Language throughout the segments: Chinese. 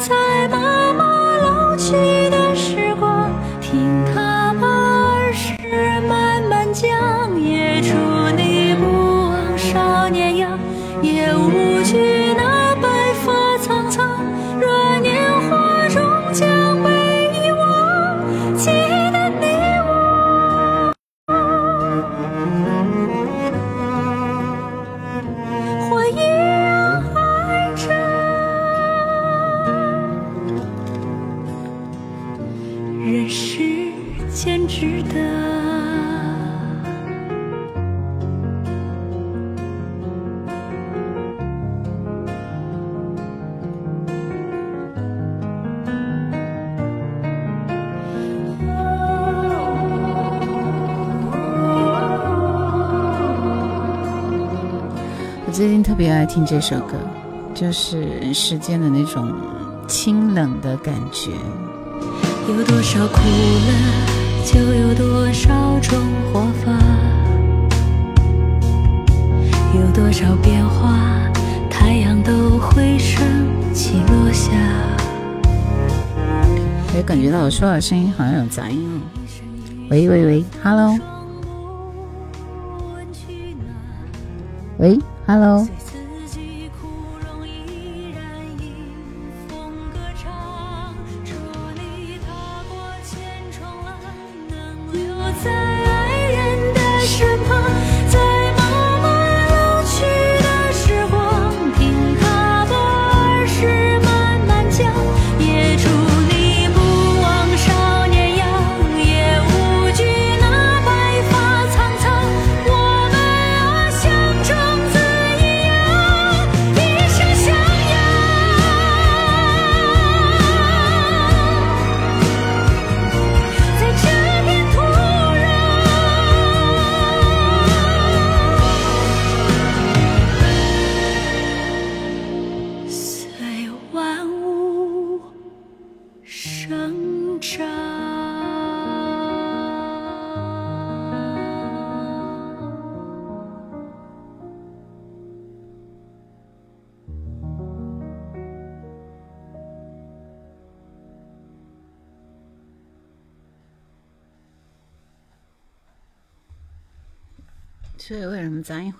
特这首歌，就是世间的那种清冷的感觉。有多少苦乐，就有多少种活法；有多少变化，太阳都会升起落下。也感觉到我说话声音好像有杂音哦。喂喂喂，Hello。喂，Hello。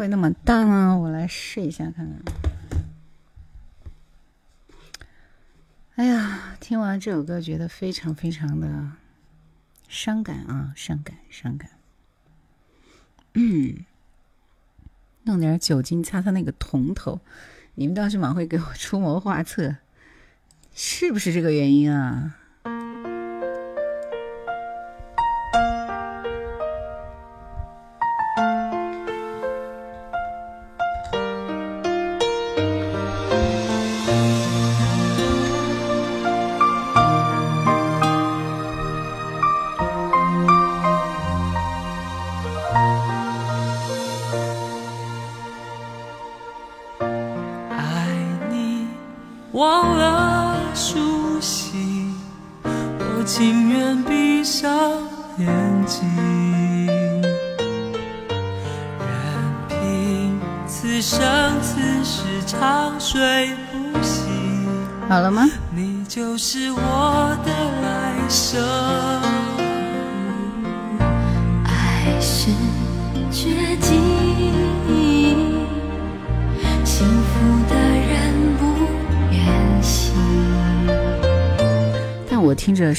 会那么大吗？我来试一下看看。哎呀，听完这首歌觉得非常非常的伤感啊，伤感，伤感。嗯，弄点酒精擦擦那个铜头，你们倒是蛮会给我出谋划策，是不是这个原因啊？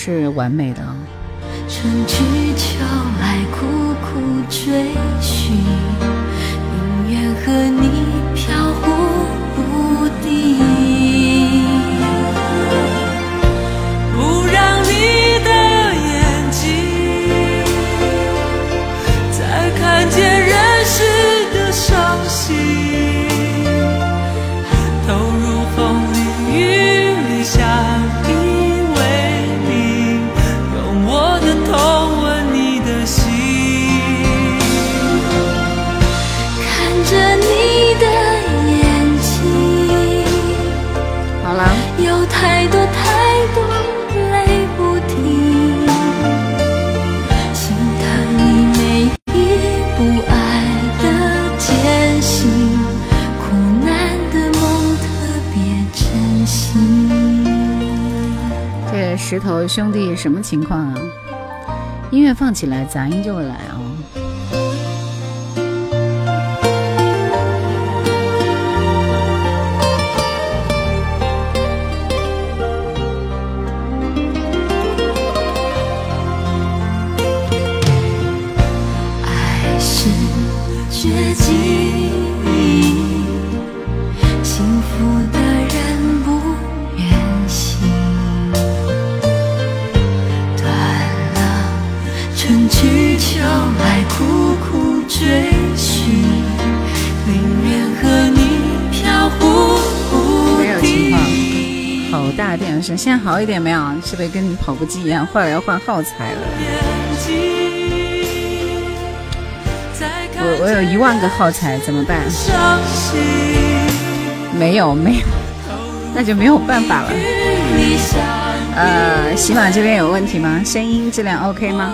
是完美的。兄弟什么情况啊？音乐放起来，杂音就会来啊现在好一点没有？是不是跟你跑步机一样，坏了要换耗材了？我我有一万个耗材，怎么办？没有没有，那就没有办法了。呃，喜马这边有问题吗？声音质量 OK 吗？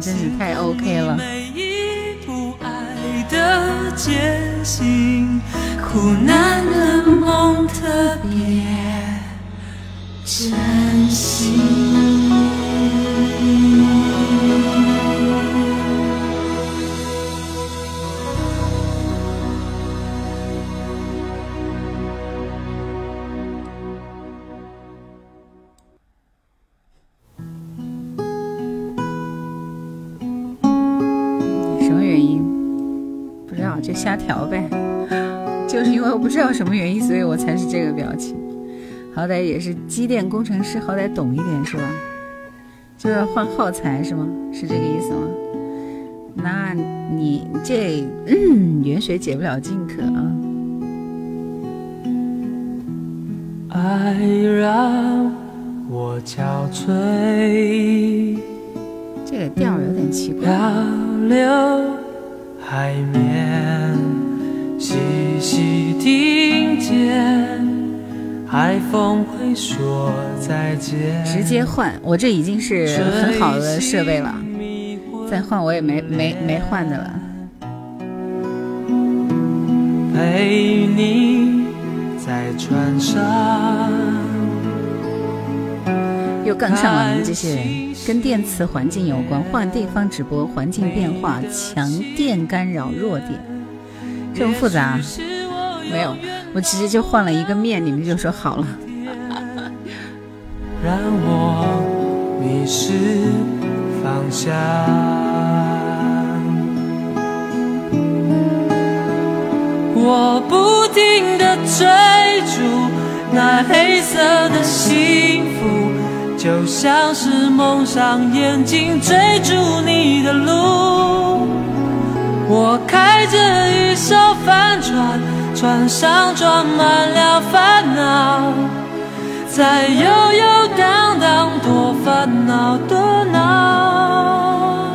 真是太 OK 了。苦难的梦特别好歹也是机电工程师，好歹懂一点是吧？就要换耗材是吗？是这个意思吗？那你这远水解不了近渴啊。爱让我憔悴，这个调有点奇怪。海面细细听见海风会说再见。直接换，我这已经是很好的设备了，再换我也没没没换的了。陪你在船上。又杠上了，你们这些人跟电磁环境有关，换地方直播，环境变化，强电干扰，弱电，这么复杂？没有，我直接就换了一个面，你们就说好了。让我迷失方向，我不停的追逐那黑色的幸福。就像是蒙上眼睛追逐你的路，我开着一艘帆船，船上装满了烦恼，在悠悠荡荡，多烦恼多恼。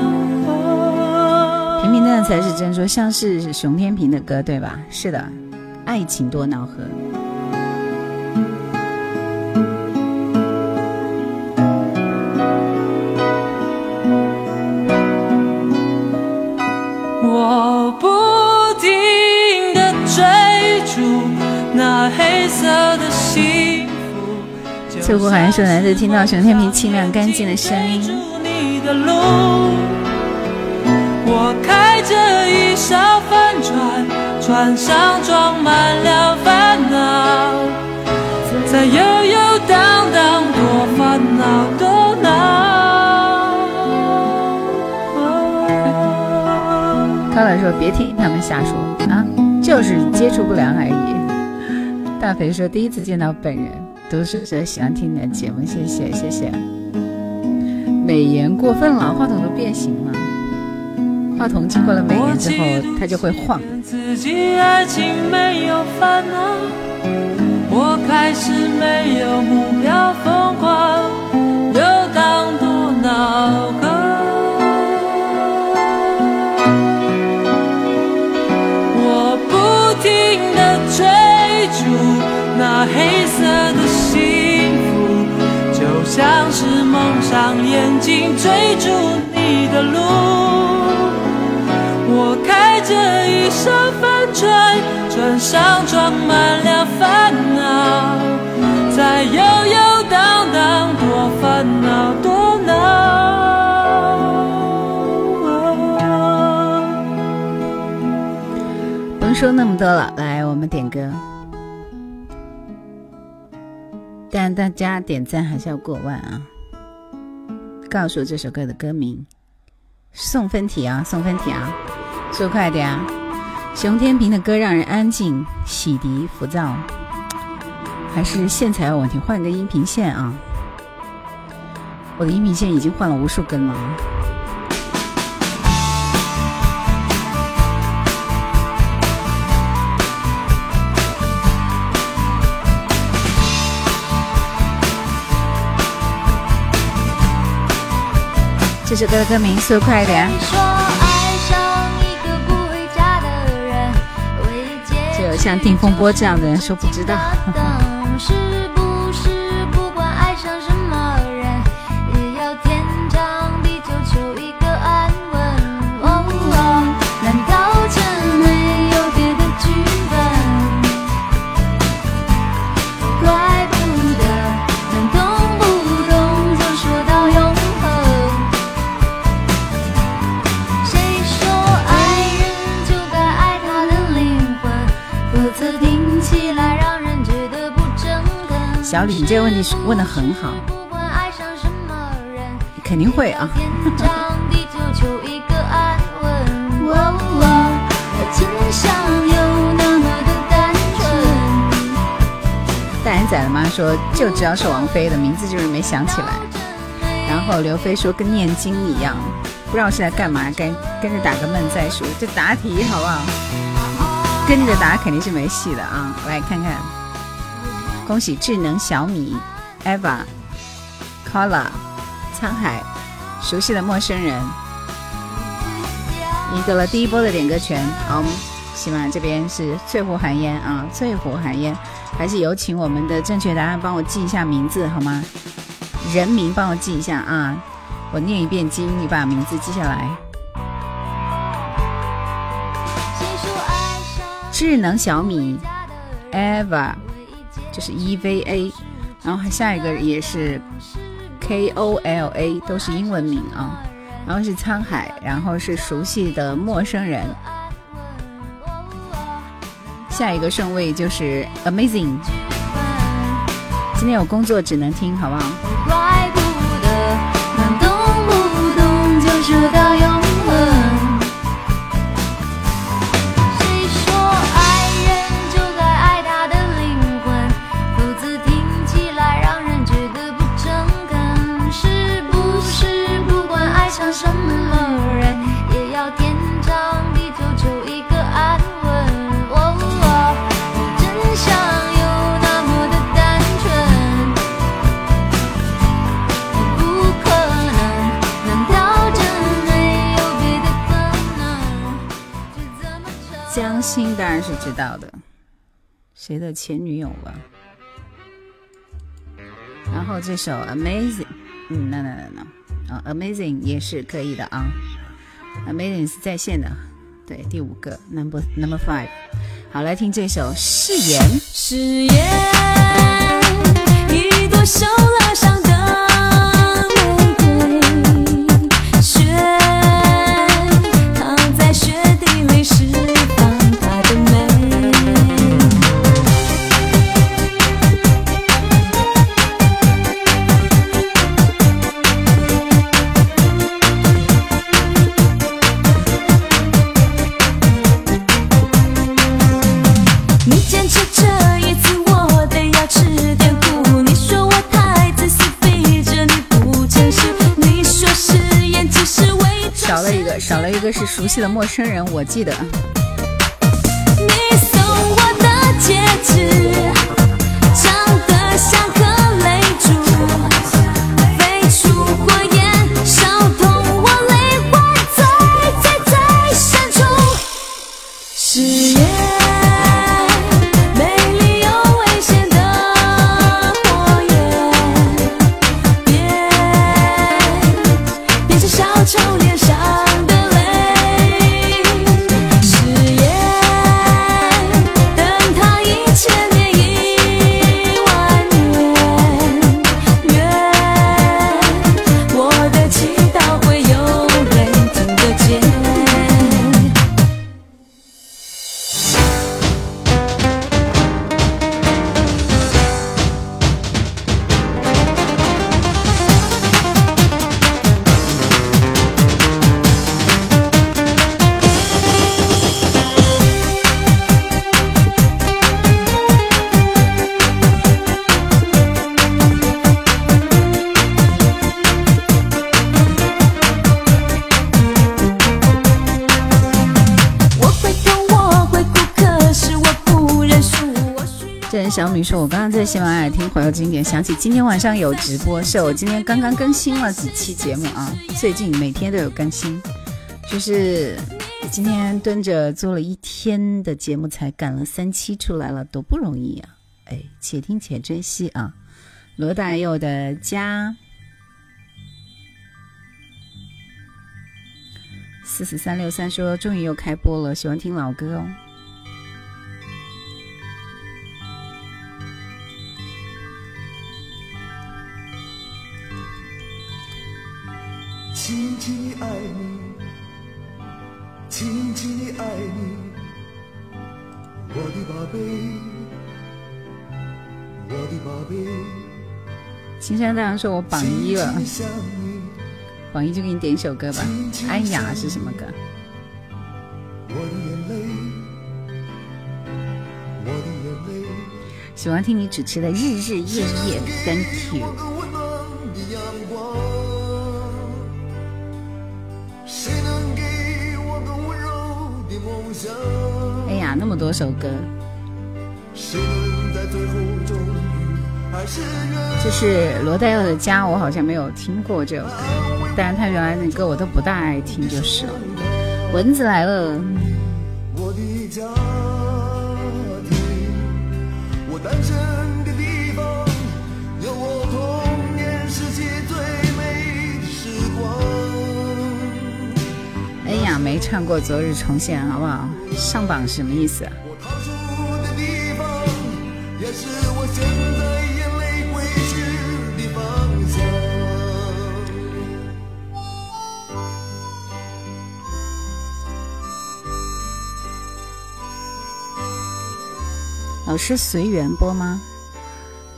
平平淡淡才是真说，像是熊天平的歌对吧？是的，爱情多恼河。那黑色的幸福，翠湖好像说难得听到熊天平清亮干净的声音。我开着一艘帆船，船上装满了烦恼，在悠悠荡荡，多烦恼多恼。高老说别听他们瞎说啊，就是接触不良而已。大肥说第一次见到本人。读书者喜欢听你的节目，谢谢谢谢。美颜过分了，话筒都变形了。话筒经过了美颜之后，它就会晃。自己爱情没有烦恼我开始没有目标，疯狂游荡多恼上眼睛追逐你的路，我开着一艘帆船，船上装满了烦恼，在悠悠荡荡，多烦恼多恼。甭说那么多了，来，我们点歌。但大家点赞还是要过万啊！告诉这首歌的歌名，送分题啊，送分题啊，说快点啊！熊天平的歌让人安静、洗涤、浮躁，还是线材有问题？换个音频线啊！我的音频线已经换了无数根了。这首歌的歌名，速快一点！只有像定风波这样的人说不知道。小李，你这个问题问的很好，肯定会啊。大眼仔的妈说，就知道是王菲的名字，就是没想起来。然后刘飞说跟念经一样，不知道是在干嘛，跟跟着打个闷再说。这答题好不好？跟着答肯定是没戏的啊！来看看。恭喜智能小米，Eva，Cola，、沧海，熟悉的陌生人，赢得了第一波的点歌权。好，我们喜马这边是翠湖寒烟啊，翠湖寒烟，还是有请我们的正确答案帮我记一下名字好吗？人名帮我记一下啊，我念一遍经，你把名字记下来。智能小米，Eva。就是 E V A，然后下一个也是 K O L A，都是英文名啊。然后是沧海，然后是熟悉的陌生人。下一个顺位就是 Amazing。今天有工作只能听，好不好？当然是知道的，谁的前女友了？然后这首 Amazing，嗯，那那那那，啊，Amazing 也是可以的啊，Amazing 是在线的，对，第五个 Number Number Five，好，来听这首誓言。誓言，一朵小。一个是熟悉的陌生人，我记得。你送我的戒指，这人小米说：“我刚刚在喜马拉雅听《怀旧经典》，想起今天晚上有直播，是我今天刚刚更新了几期节目啊，最近每天都有更新，就是今天蹲着做了一天的节目，才赶了三期出来了，多不容易啊！哎，且听且珍惜啊！罗大佑的家，四四三六三说终于又开播了，喜欢听老歌哦。”轻轻地爱你，轻轻地爱你，我的宝贝，我的宝贝。青山大王说：“我榜一了，榜一就给你点一首歌吧。安雅是什么歌？我的眼泪，我的眼泪。喜欢听你主持的《日日夜夜》，Thank you。那么多首歌，这是罗大佑的《家》，我好像没有听过这首歌，但是他原来的歌我都不大爱听，就是了。蚊子来了，我的家没唱过《昨日重现》，好不好？上榜什么意思？老师随缘播吗？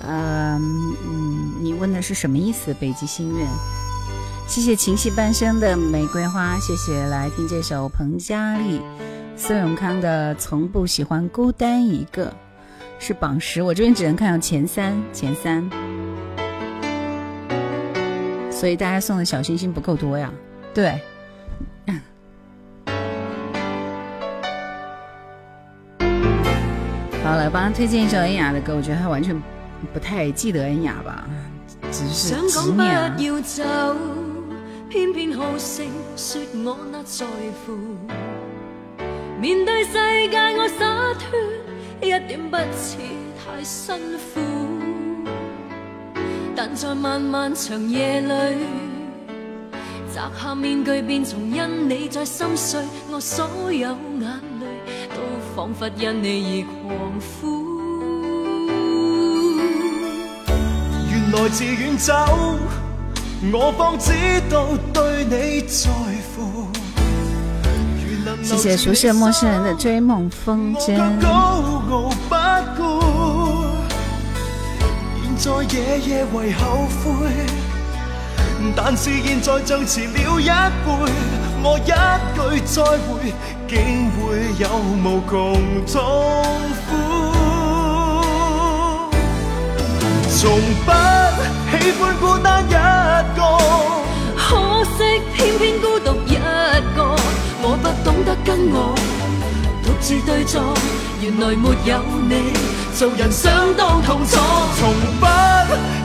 呃，嗯，你问的是什么意思？北极星愿，谢谢情系半生的玫瑰花，谢谢来听这首彭佳丽、孙永康的《从不喜欢孤单一个》，是榜十，我这边只能看到前三，前三，所以大家送的小星星不够多呀。对，好，来帮他推荐一首恩雅的歌，我觉得他完全不太记得恩雅吧，只是想執講念啊。偏偏好勝，說我那在乎。面對世界我灑脱，一點不似太辛苦。但在漫漫長夜裏，摘下面具，便从因你在心碎，我所有眼淚都彷彿因你而狂呼。原來自遠走，我方知道對你在乎。如能謝謝熟悉陌生人的追夢風我箏卻。高傲不顧，現在夜夜為後悔，但是現在像遲了一輩，我一句再會，竟會有無窮痛從不喜歡孤單一個。可惜偏偏孤獨一個，似对坐，原来没有你，做人相当痛楚。從不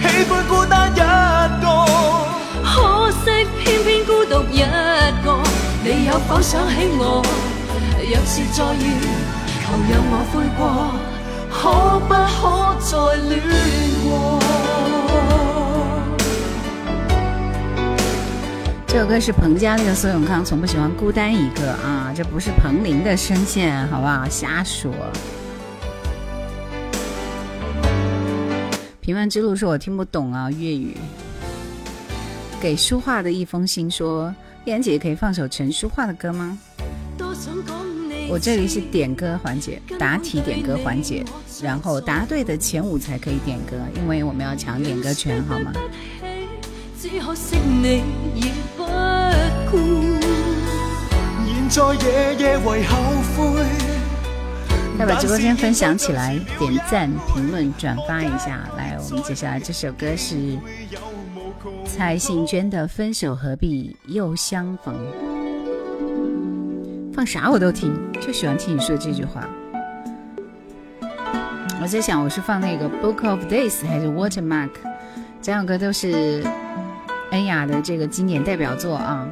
喜歡孤單一個。可惜偏偏孤獨一個，你有否想起我？若是再遇，求讓我悔過，可不可再戀過？这首歌是彭家那个苏永康，从不喜欢孤单一个啊，这不是彭羚的声线，好不好？瞎说。平凡之路说我听不懂啊，粤语。给书画的一封信说，燕姐可以？放首陈淑桦的歌吗？我这里是点歌环节，答题点歌环节，然后答对的前五才可以点歌，因为我们要抢点歌权，好吗？只可惜你已不顧。現在夜夜為後悔。要把直播间分享起来，点赞、评论、转发一下。来，我们接下来这首歌是蔡幸娟的《分手何必又相逢》。放啥我都听，就喜欢听你说这句话。我在想，我是放那个《Book of Days》还是《Watermark》？这两个都是。恩雅的这个经典代表作啊！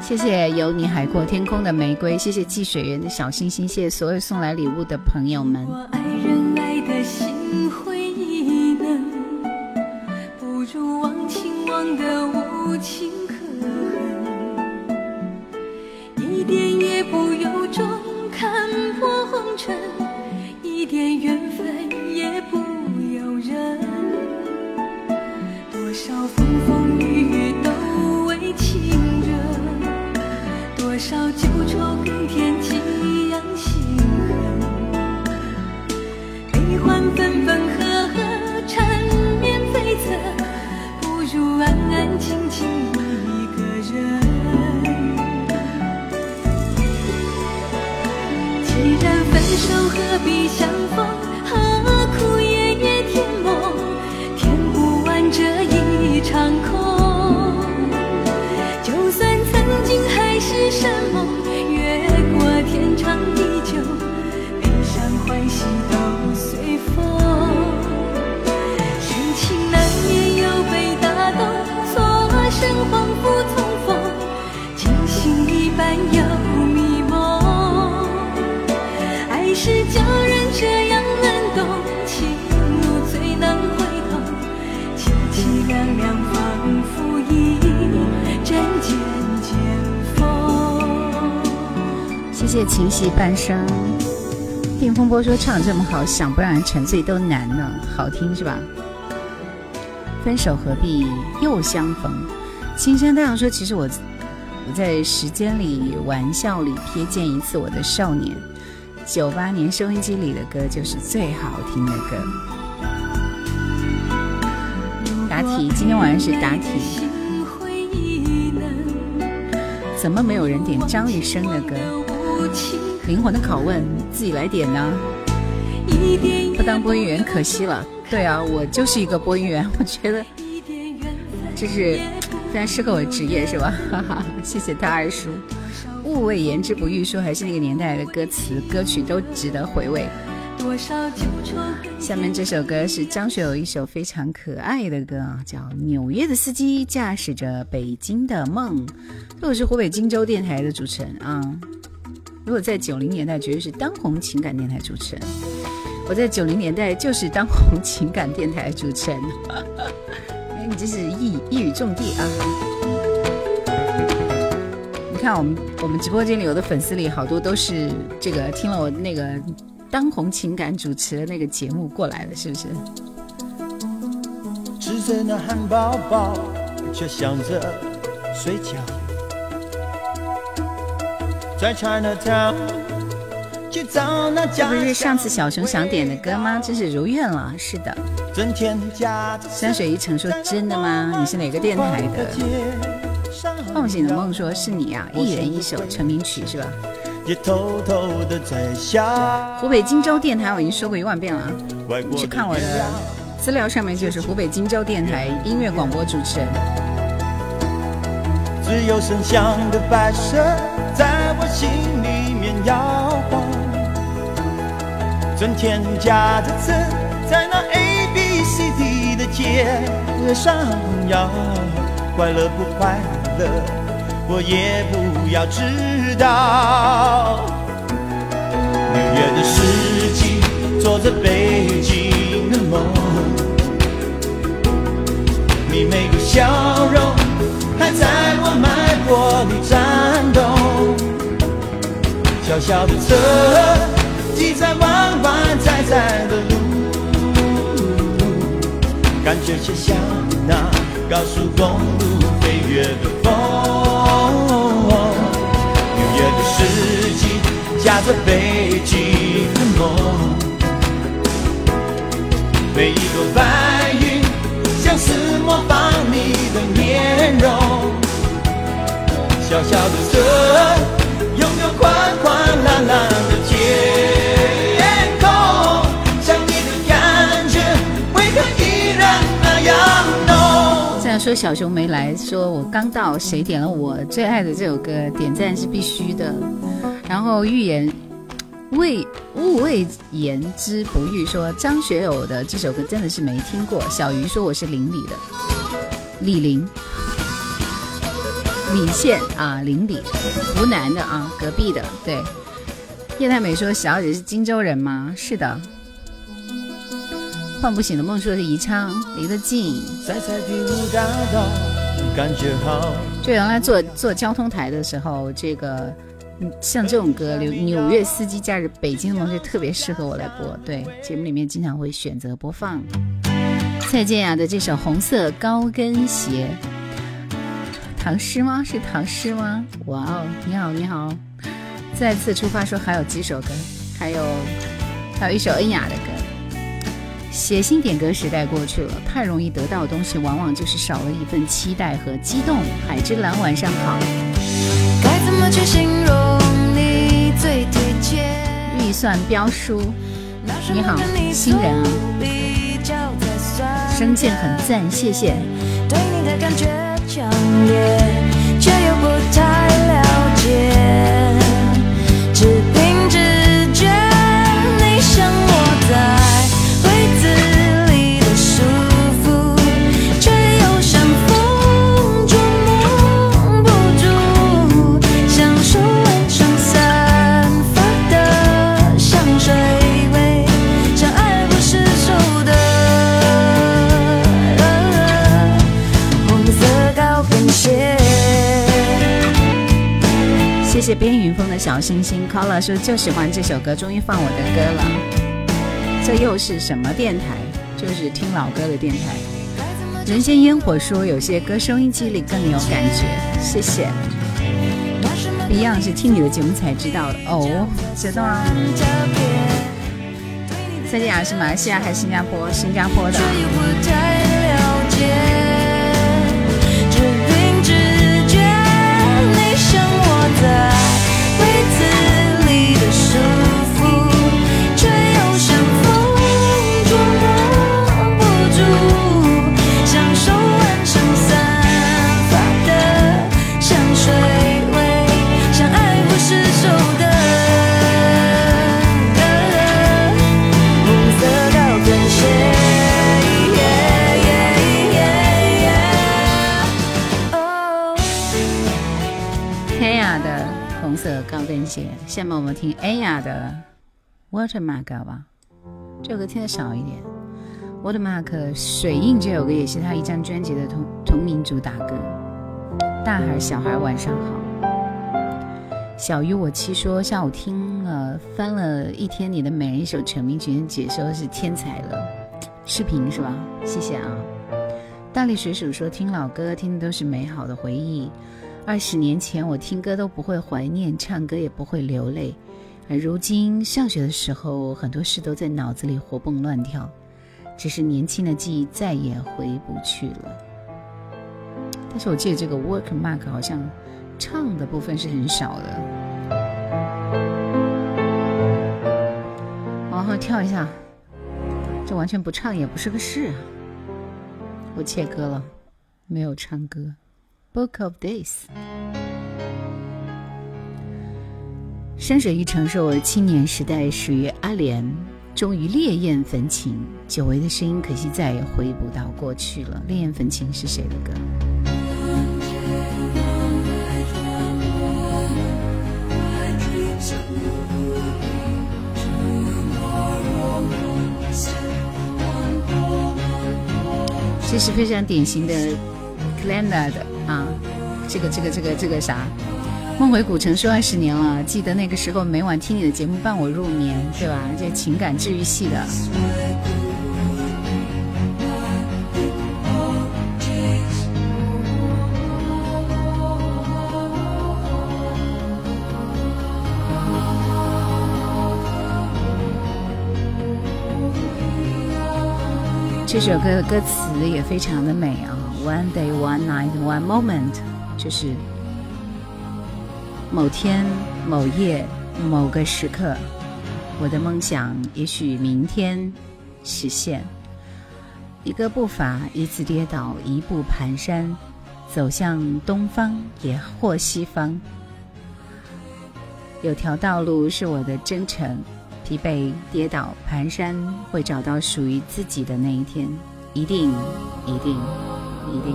谢谢有你海阔天空的玫瑰，谢谢季水源的小星星，谢谢所有送来礼物的朋友们。爱人爱的心灰意冷，不如忘情忘得无情一点也不由衷看破红尘，一点缘分也不由人。多少风风雨雨都为情热，多少旧愁更添几样心痕。悲欢分分合合，缠绵悱恻，不如安安静静一个人。分手，何必相逢？谢情系半生。定风波说唱这么好，想不让人沉醉都难呢，好听是吧？分手何必又相逢？青山太阳说，其实我我在时间里、玩笑里瞥见一次我的少年。九八年收音机里的歌就是最好听的歌。答题，今天晚上是答题。怎么没有人点张雨生的歌？灵魂的拷问，自己来点呢？不当播音员可惜了。对啊，我就是一个播音员，我觉得这是非常适合我的职业，是吧？哈哈，谢谢他二叔。勿谓言之不欲说，还是那个年代的歌词歌曲都值得回味。下面这首歌是张学友一首非常可爱的歌啊，叫《纽约的司机驾驶着北京的梦》。这我是湖北荆州电台的主持人啊，如果在九零年代，绝对是当红情感电台主持人。我在九零年代就是当红情感电台主持人。哎，你这是一一语中的啊！你看我们我们直播间里有的粉丝里好多都是这个听了我那个当红情感主持的那个节目过来的，是不是？吃着那汉堡包，却想着睡觉。这不是上次小熊想点的歌吗？真是如愿了。是的，山水一程说真的吗？你是哪个电台的？梦醒的梦说是你啊、一人一首成名曲是吧？也偷偷的在想。湖北荆州电台我已经说过一万遍了啊，外国你去看我的资料上面就是湖北荆州电台音乐广播主持人。只有剩下的白色在摇晃。整天夹着字在那 A B C D 的街上摇，快乐不快乐，我也不要知道。纽约的四季，做着北京的梦，你每个笑容还在我脉搏里颤动。小小的车挤在弯弯窄窄的路，感觉就像那高速公路飞跃的风。六月的四季，夹着北京的梦，每一朵白云像是模仿你的面容。小小的车，这样说小熊没来，说我刚到，谁点了我最爱的这首歌，点赞是必须的。然后预言未勿谓言之不预说张学友的这首歌真的是没听过。小鱼说我是邻里的，李林，李县啊，邻里，湖南的啊，隔壁的。对，叶太美说小姐是荆州人吗？是的。唤不醒的梦说是宜昌，离得近。在彩地路大道，感觉好。就原来做做交通台的时候，这个嗯像这种歌，纽纽约司机假日北京的梦就特别适合我来播。对，节目里面经常会选择播放蔡健雅的这首《红色高跟鞋》。唐诗吗？是唐诗吗？哇哦，你好，你好！再次出发说还有几首歌，还有还有一首恩雅的歌。写信点歌时代过去了，太容易得到的东西，往往就是少了一份期待和激动。海之蓝，晚上好。该怎么去形容你最贴切？预算标书，你好，新人啊，声线很赞，谢谢。强烈，谢谢边云峰的小星星 c o l a 说就喜欢这首歌，终于放我的歌了。这又是什么电台？就是听老歌的电台。人间烟火说有些歌收音机里更有感觉，谢谢。Beyond 是听你的节目才知道的哦，知道啊。蔡健雅是马来西亚还是新加坡？新加坡的在柜子里的书色高跟鞋。下面我们听 A 雅的 Watermark 吧，这首歌听的少一点。Watermark 水印这首歌也是他一张专辑的同同名主打歌。大孩小孩晚上好。小鱼我七说下午听了翻了一天你的每一首成名曲，解说是天才了，视频是吧？谢谢啊。大力水手说听老歌听的都是美好的回忆。二十年前我听歌都不会怀念，唱歌也不会流泪，而如今上学的时候，很多事都在脑子里活蹦乱跳，只是年轻的记忆再也回不去了。但是我记得这个 work mark 好像唱的部分是很少的。往后跳一下，这完全不唱也不是个事啊！我切歌了，没有唱歌。Book of Days。山水一程是我青年时代属于阿莲，终于烈焰焚情，久违的声音，可惜再也回不到过去了。烈焰焚情是谁的歌？这是非常典型的 c l a n a 的啊，这个这个这个这个啥？梦回古城说二十年了，记得那个时候每晚听你的节目伴我入眠，对吧？这情感治愈系的。这首歌的歌词也非常的美啊，One day, one night, one moment，就是。某天、某夜、某个时刻，我的梦想也许明天实现。一个步伐，一次跌倒，一步蹒跚，走向东方也或西方。有条道路是我的征程，疲惫、跌倒、蹒跚，会找到属于自己的那一天，一定，一定，一定。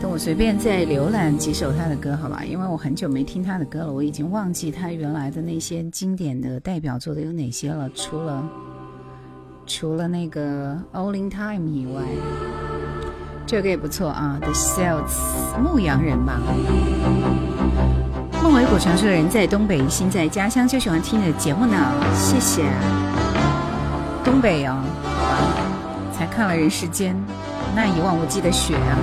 等我随便再浏览几首他的歌，好吧？因为我很久没听他的歌了，我已经忘记他原来的那些经典的代表作的有哪些了。除了除了那个《All in Time》以外，这个也不错啊，《The Celts》牧羊人吧。梦回古城说的人在东北，心在家乡，就喜欢听你的节目呢。谢谢。东北哦，才看了人世间，那一望无际的雪啊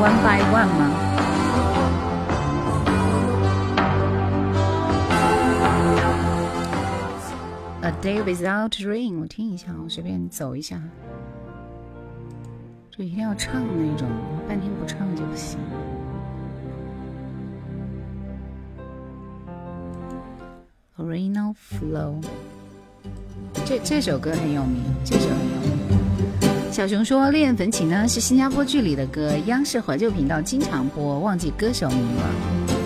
！One by one 吗。Day without rain，我听一下，我随便走一下，就一定要唱那种，半天不唱就不行。Original flow，这这首歌很有名，这首很有名。小熊说《烈焰焚情》呢是新加坡剧里的歌，央视怀旧频道经常播，忘记歌手名了。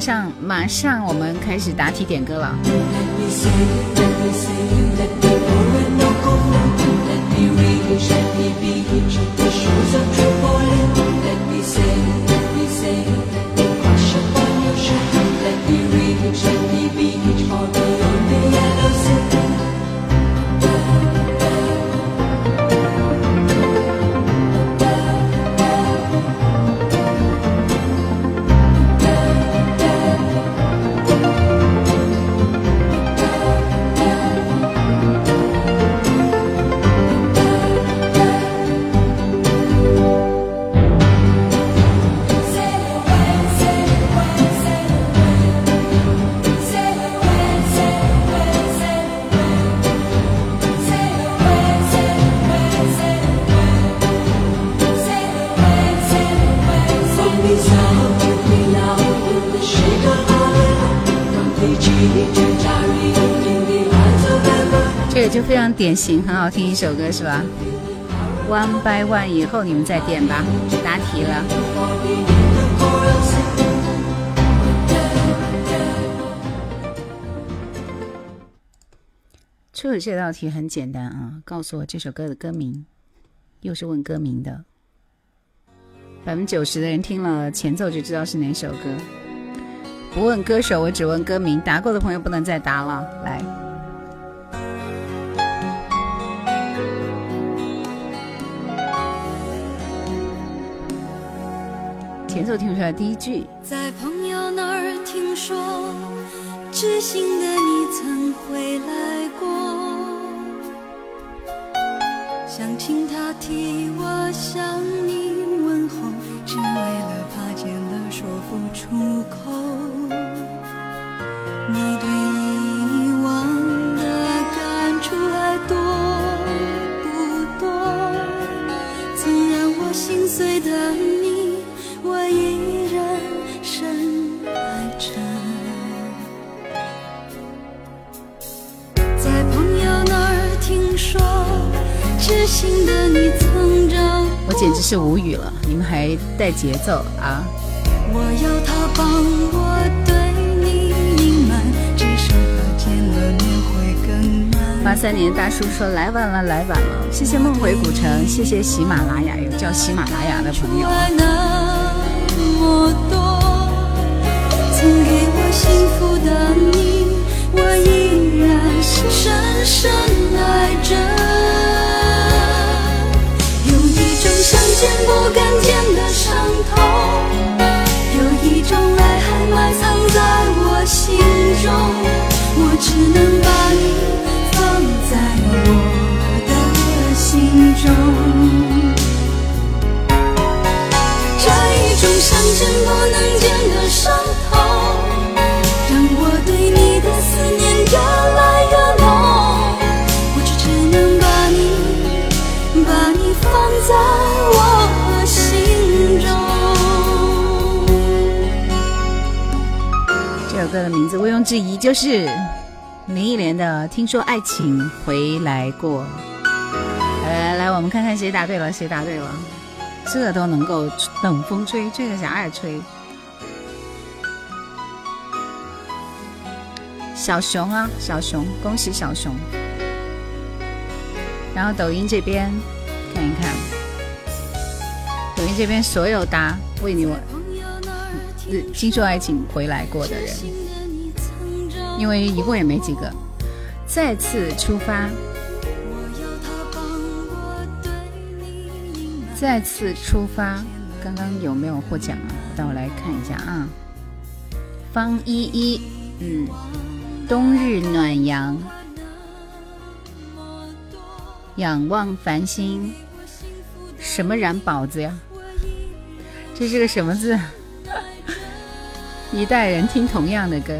上，马上，我们开始答题点歌了。就非常典型，很好听一首歌是吧？One by one，以后你们再点吧。答题了。出的这道题很简单啊，告诉我这首歌的歌名，又是问歌名的。百分之九十的人听了前奏就知道是哪首歌。不问歌手，我只问歌名。答过的朋友不能再答了，来。前奏听出来第一句，在朋友那儿听说，知心的你曾回来过，想请他替我向你问候，只为了怕见了说不出口。你对以往的感触还多不多？曾让我心碎的你。痴心的你曾找我简直是无语了，你们还带节奏啊！我要他帮我对你隐瞒，只是他见了面会更难。八三年大叔说来晚了，来晚了，谢谢梦回古城，谢谢喜马拉雅，有叫喜马拉雅的朋友。爱那么多，曾给我幸福的你，我依深深爱着。有一种想见不敢见的伤痛，有一种爱还埋藏在我心中，我只能把你放在我的心中。这一种想见不能见的伤歌的名字毋庸置疑就是林忆莲的《听说爱情回来过》。来来来，我们看看谁答对了，谁答对了。这都能够冷风吹，这个啥呀吹？小熊啊，小熊，恭喜小熊。然后抖音这边看一看，抖音这边所有答为你我听说爱情回来过的人，因为一共也没几个。再次出发，再次出发，刚刚有没有获奖啊？让我来看一下啊。方依依，嗯，冬日暖阳，仰望繁星，什么燃宝子呀？这是个什么字？一代人听同样的歌。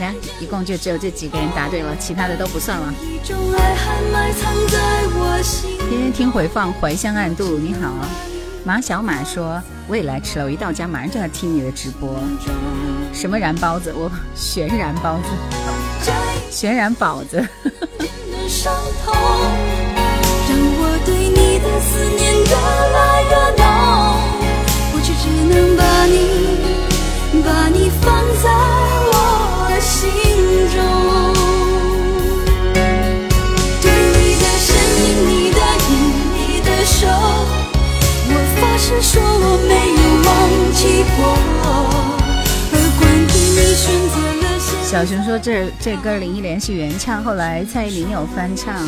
来，一共就只有这几个人答对了，其他的都不算了。天天听回放，怀乡暗度。你好，马小马说我也来迟了，我一到家马上就要听你的直播。什么燃包子？我悬燃包子，悬燃宝子。的伤痛，让我对你的思念越来越浓。我却只能把你，我发誓说我没有忘记过。而关于你选择了现小熊说这这歌林忆莲是原唱，后来蔡依林有翻唱。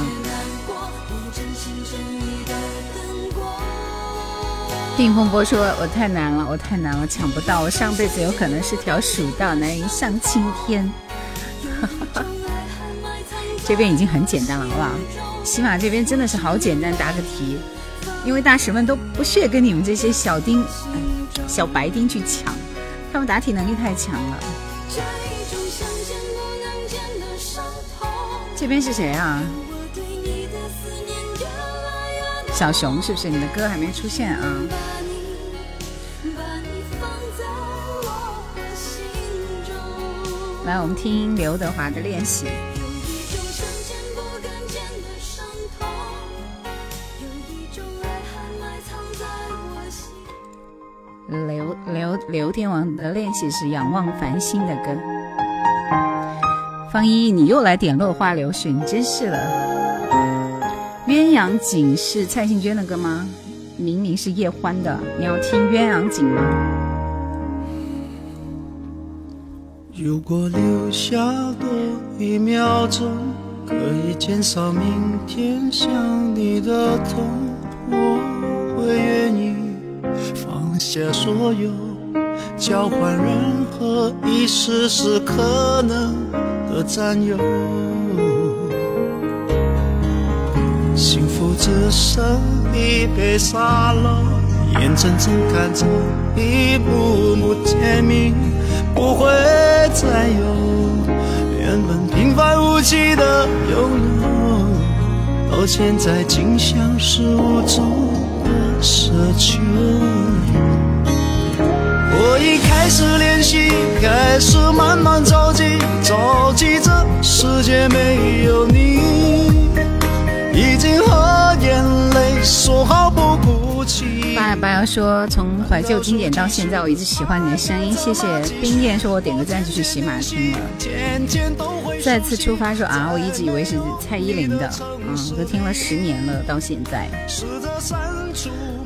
定风波说：“我太难了，我太难了，抢不到。我上辈子有可能是条蜀道，难于上青天。”这边已经很简单了，好不好？起码这边真的是好简单，答个题，因为大神们都不屑跟你们这些小丁、小白丁去抢，他们答题能力太强了。这，边是谁啊？小熊是不是？你的歌还没出现啊？来，我们听刘德华的练习。刘刘天王的练习是仰望繁星的歌。方一，你又来点落花流水，你真是了。鸳鸯锦是蔡幸娟的歌吗？明明是叶欢的，你要听鸳鸯锦吗？如果留下多一秒钟，可以减少明天想你的痛，我会愿意下所有，交换任何一丝丝可能的占有。幸福只剩一杯沙漏，眼睁睁看着一幕幕甜蜜不会再有，原本平凡无奇的拥有，到现在竟像是无助的奢求。我已开始练习，开始慢慢着急，着急这世界没有你。说好不哭泣。八幺八幺说，从怀旧经典到现在，我一直喜欢你的声音。谢谢冰燕说，我点个赞就去喜马听了。再次出发说啊，我一直以为是蔡依林的，嗯，都听了十年了，到现在。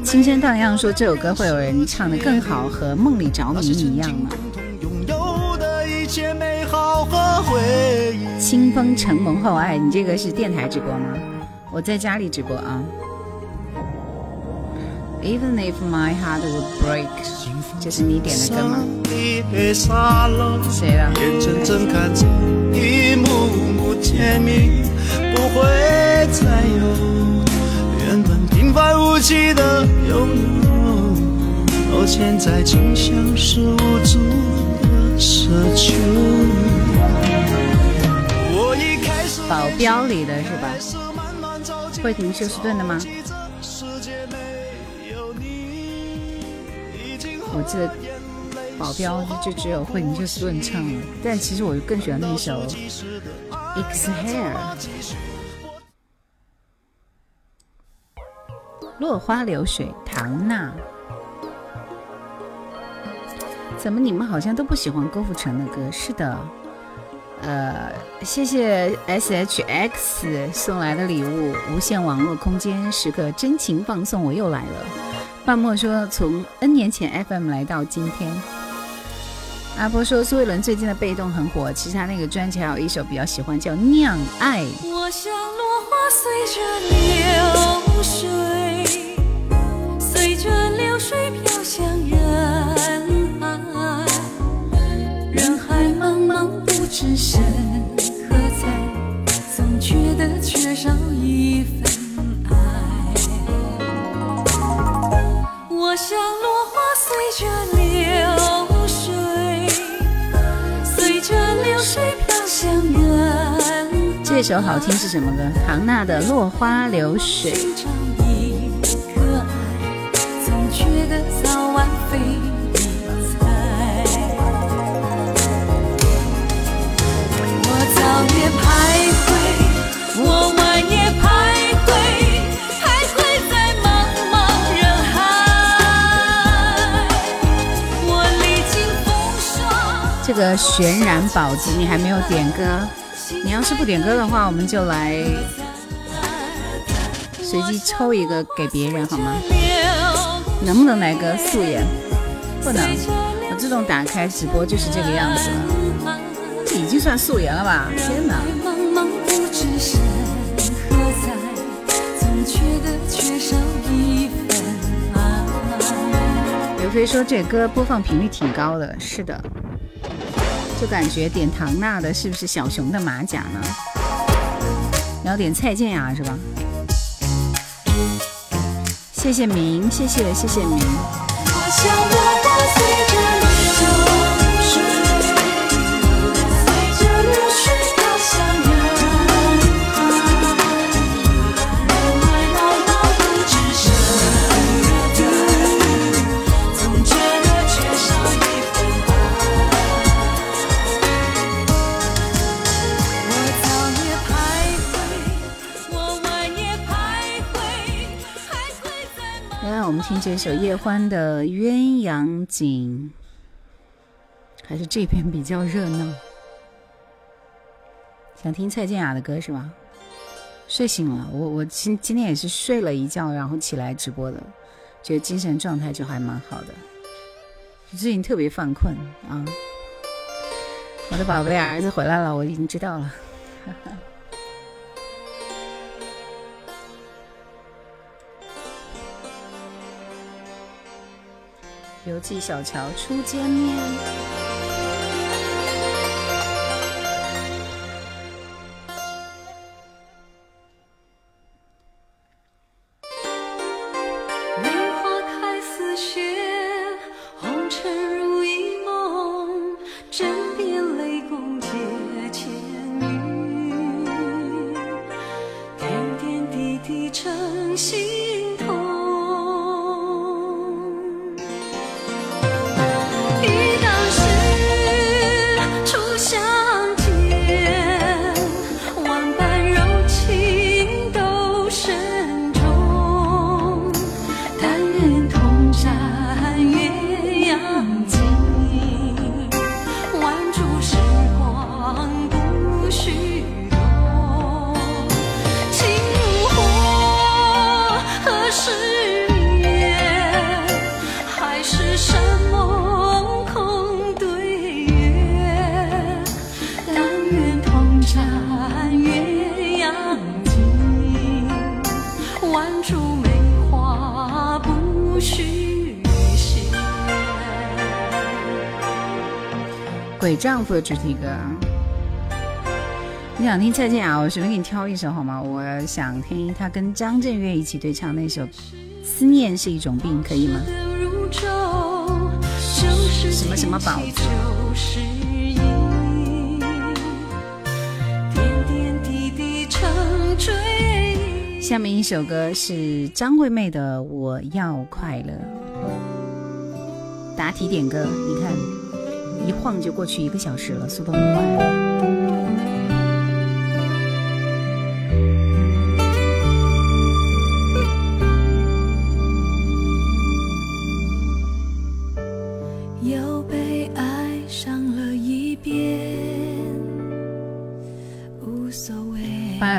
试着删除青山荡漾说这首歌会有人唱的更好，和梦里着迷一样吗？共同拥有的一切美好和回忆。清风承蒙厚爱，你这个是电台直播吗？我在家里直播啊。Even if my heart would break，这是你点的歌吗？眼睁睁看着一幕幕甜蜜，不会再有平凡无奇的拥有，到现在竟像是无助的奢求。我一开始保镖里的是吧？惠廷休斯顿的吗？我记得保镖就只有惠廷休斯顿唱了，但其实我更喜欢那首《X 落花流水，唐娜。怎么你们好像都不喜欢郭富城的歌？是的，呃，谢谢 S H X 送来的礼物，无限网络空间时刻真情放送，我又来了。半墨说从 N 年前 FM 来到今天。阿波说苏慧伦最近的被动很火，其实他那个专辑还有一首比较喜欢，叫《酿爱》。我像落花随着流水，茫不知身何在，总觉得缺少一份爱。我像落花随着流水，随着流水飘向人这首好听是什么歌？唐娜的《落花流水》。这个轩然宝子你还没有点歌，你要是不点歌的话，我们就来随机抽一个给别人好吗？能不能来个素颜？不能，我自动打开直播就是这个样子了，这已经算素颜了吧？天哪！茫茫不知身何在，总觉得缺少一份爱。刘飞说这歌播放频率挺高的，是的，就感觉点唐娜的是不是小熊的马甲呢？然后点蔡健雅是吧？谢谢明，谢谢谢谢明。这首叶欢的《鸳鸯锦》，还是这边比较热闹。想听蔡健雅的歌是吧？睡醒了，我我今今天也是睡了一觉，然后起来直播的，觉得精神状态就还蛮好的。最近特别犯困啊！我的宝贝儿子回来了，我已经知道了。犹记小桥初见面。鬼丈夫的主题歌。你想听蔡健雅，我随便给你挑一首好吗？我想听他跟张震岳一起对唱那首《思念是一种病》，可以吗？什么什么宝？下面一首歌是张惠妹的《我要快乐》。答题点歌，你看，一晃就过去一个小时了，速度很快。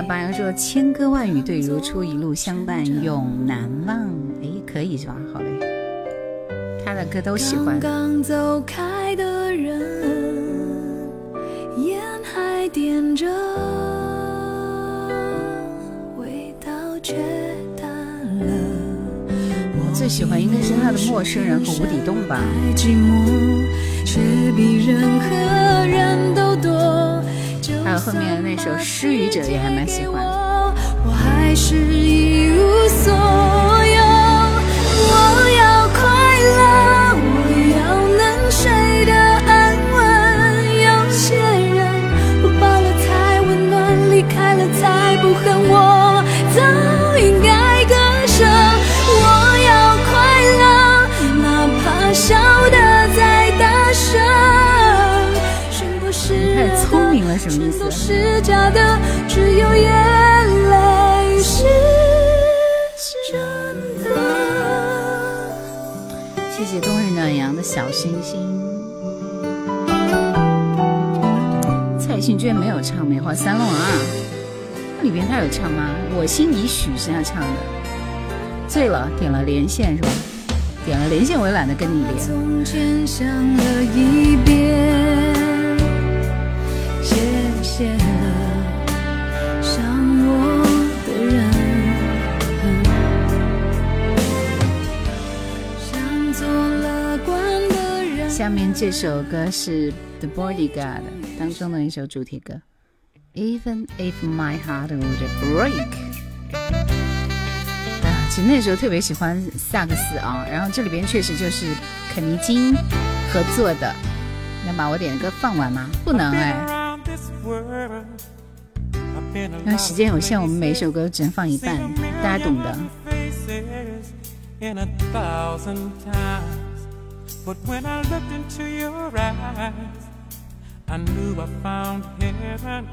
八幺说：“千歌万语对如初，一路相伴永难忘。”哎，可以是吧？好嘞，他的歌都喜欢。刚走开点着，味道却淡了。我最喜欢应该是他的《陌生人》和《无底洞》吧。却比任何人都多。还有后面的那首《失语者》也还蛮喜欢。我还是一无所小星星。蔡幸娟没有唱《梅花三弄》啊？那里边她有唱吗？我心已许是他唱的。醉了，点了连线是吧？点了连线，我也懒得跟你连。谢下面这首歌是《The Bodyguard》当中的一首主题歌，Even if my heart would break。啊，其实那时候特别喜欢萨克斯啊，然后这里边确实就是肯尼金合作的。能把我点的歌放完吗？不能哎。因为时间有限，我们每首歌只能放一半，大家懂的。But when I looked into your eyes, I knew I found heaven.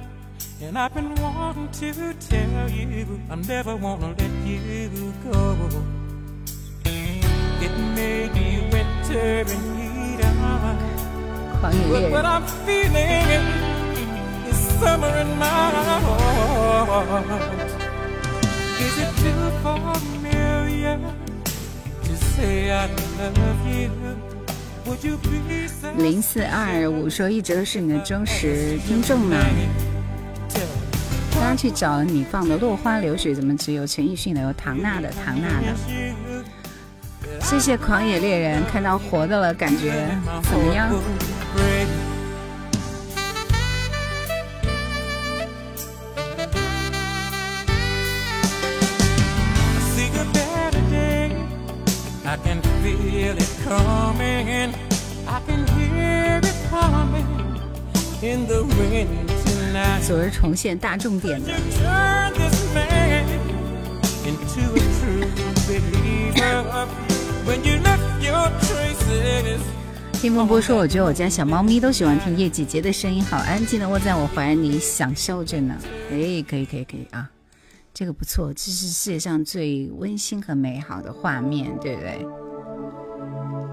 And I've been wanting to tell you, I never wanna let you go. It may be winter in Eden, oh, but what I'm feeling is summer in my heart. Is it too familiar to say I love you? 零四二五说一直都是你的忠实听众呢。刚刚去找你放的《落花流水》，怎么只有陈奕迅的？有唐娜的，唐娜的。谢谢狂野猎人，看到活的了，感觉怎么样？昨日重现大众点的。听孟波说，我觉得我家小猫咪都喜欢听叶姐姐的声音，好安静的窝在我怀里享受着呢。哎，可以可以可以啊，这个不错，这是世界上最温馨和美好的画面，对不对？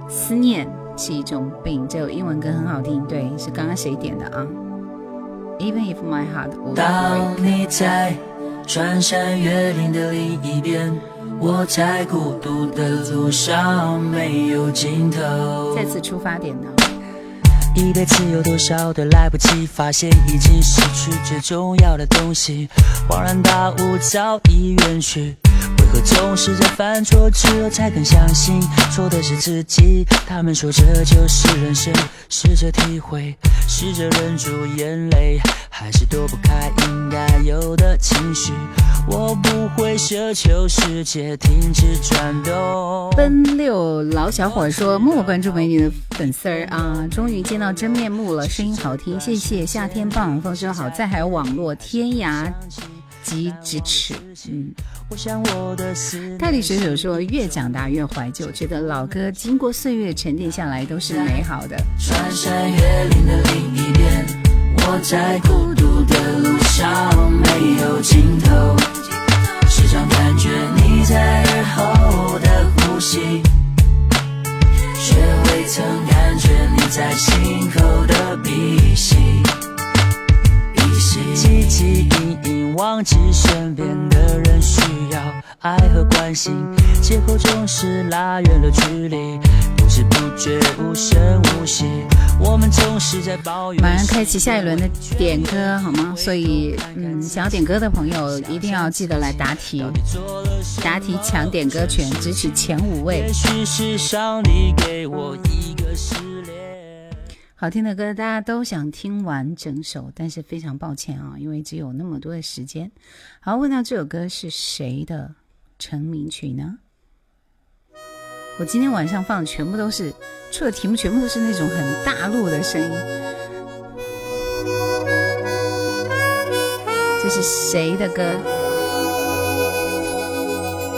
思念是一种病，这首英文歌很好听，对，是刚刚谁点的啊？Even if my heart would break。当你在穿山越岭的另一边，我在孤独的路上没有尽头。再次出发点呢？一辈子有多少的来不及，发现已经失去最重要的东西，恍然大悟早已远去。总是在犯错之后才更相信错的是自己。他们说这就是人生，试着体会。试着忍住眼泪，还是躲不开应该有的情绪。我不会奢求世界停止转动。奔六老小伙说：“默默关注美女的粉丝儿啊，终于见到真面目了，声音好听，谢谢。夏天傍晚风说好在，还有网络天涯及咫尺。嗯，大力水手说：“越长大越怀旧，觉得老歌经过岁月沉淀下来都是美好的。穿山越岭的另一边，我在孤独的路上没有尽头，时常感觉你在耳后的呼吸，却未曾感觉你在心口的鼻息。鼻息，汲汲营营忘记身边的人需要爱和关心，借口总是拉远了距离，不知不觉无声无息，我们总是在抱怨。马上开启下一轮的点歌，好吗？所以，嗯，想要点歌的朋友一定要记得来答题，答题抢点歌权，只取前五位也。许是上帝给我一个时。好听的歌大家都想听完整首，但是非常抱歉啊，因为只有那么多的时间。好，问到这首歌是谁的成名曲呢？我今天晚上放的全部都是，出的题目全部都是那种很大陆的声音。这是谁的歌？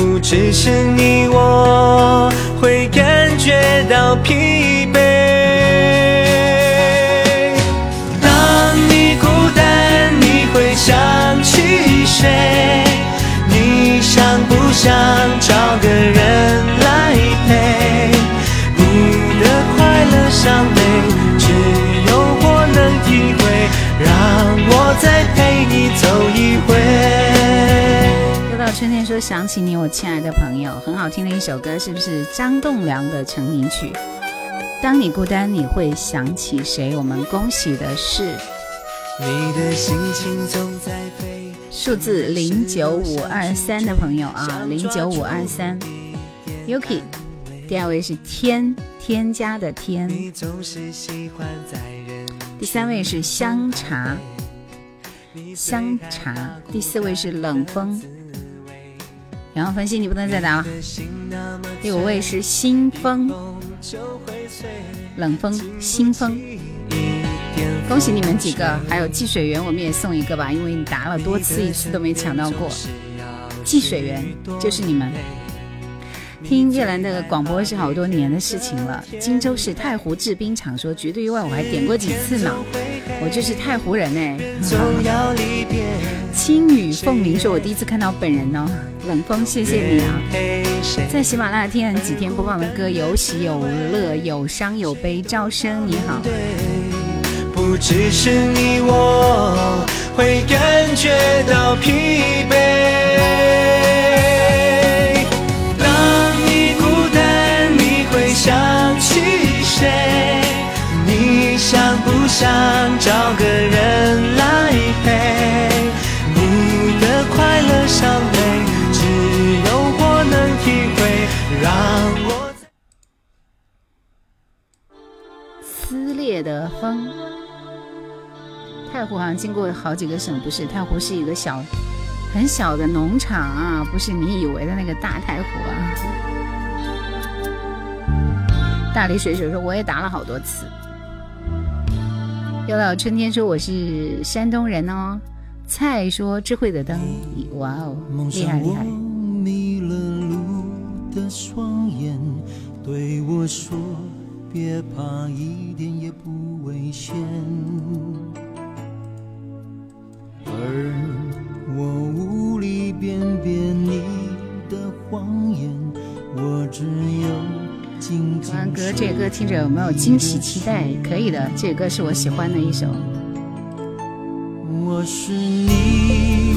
不只是你我会感觉到疲惫。当你孤单，你会想起谁？你想不想找个人来陪？想起你，我亲爱的朋友，很好听的一首歌，是不是张栋梁的成名曲？当你孤单，你会想起谁？我们恭喜的是你的心情总在，数字零九五二三的朋友啊，零九五二三，Yuki。第二位是天添加的天，第三位是香茶，香茶。第四位是冷风，然后分析你不能再答了。第五位是新风，冷风新风。恭喜你们几个，还有寄水源，我们也送一个吧，因为你答了多次，一次都没抢到过。寄水源就是你们。听叶兰的广播是好多年的事情了。荆州市太湖制冰厂说绝对意外，我还点过几次呢。我就是太湖人哎。总要离别，青雨凤鸣说，我第一次看到本人哦。冷风，谢谢你啊。在喜马拉雅听了几天播放的歌，有喜有乐，有伤有悲。赵生你好，对，不只是你我会感觉到疲惫。谁？你想不想找个人来陪？你的快乐伤悲，只有我能体会。让我。撕裂的风。太湖好像经过好几个省，不是？太湖是一个小、很小的农场啊，不是你以为的那个大太湖啊。大力水手说我也打了好多次。又到春天说我是山东人哦。菜说智慧的灯，哇哦，厉害厉害。迷了路的双眼对我说：“别怕，一点也不危险。”而我无力辨别你的谎言，我只有静静。完歌，这个歌听着有没有惊喜期待？可以的，这个歌是我喜欢的一首。我是你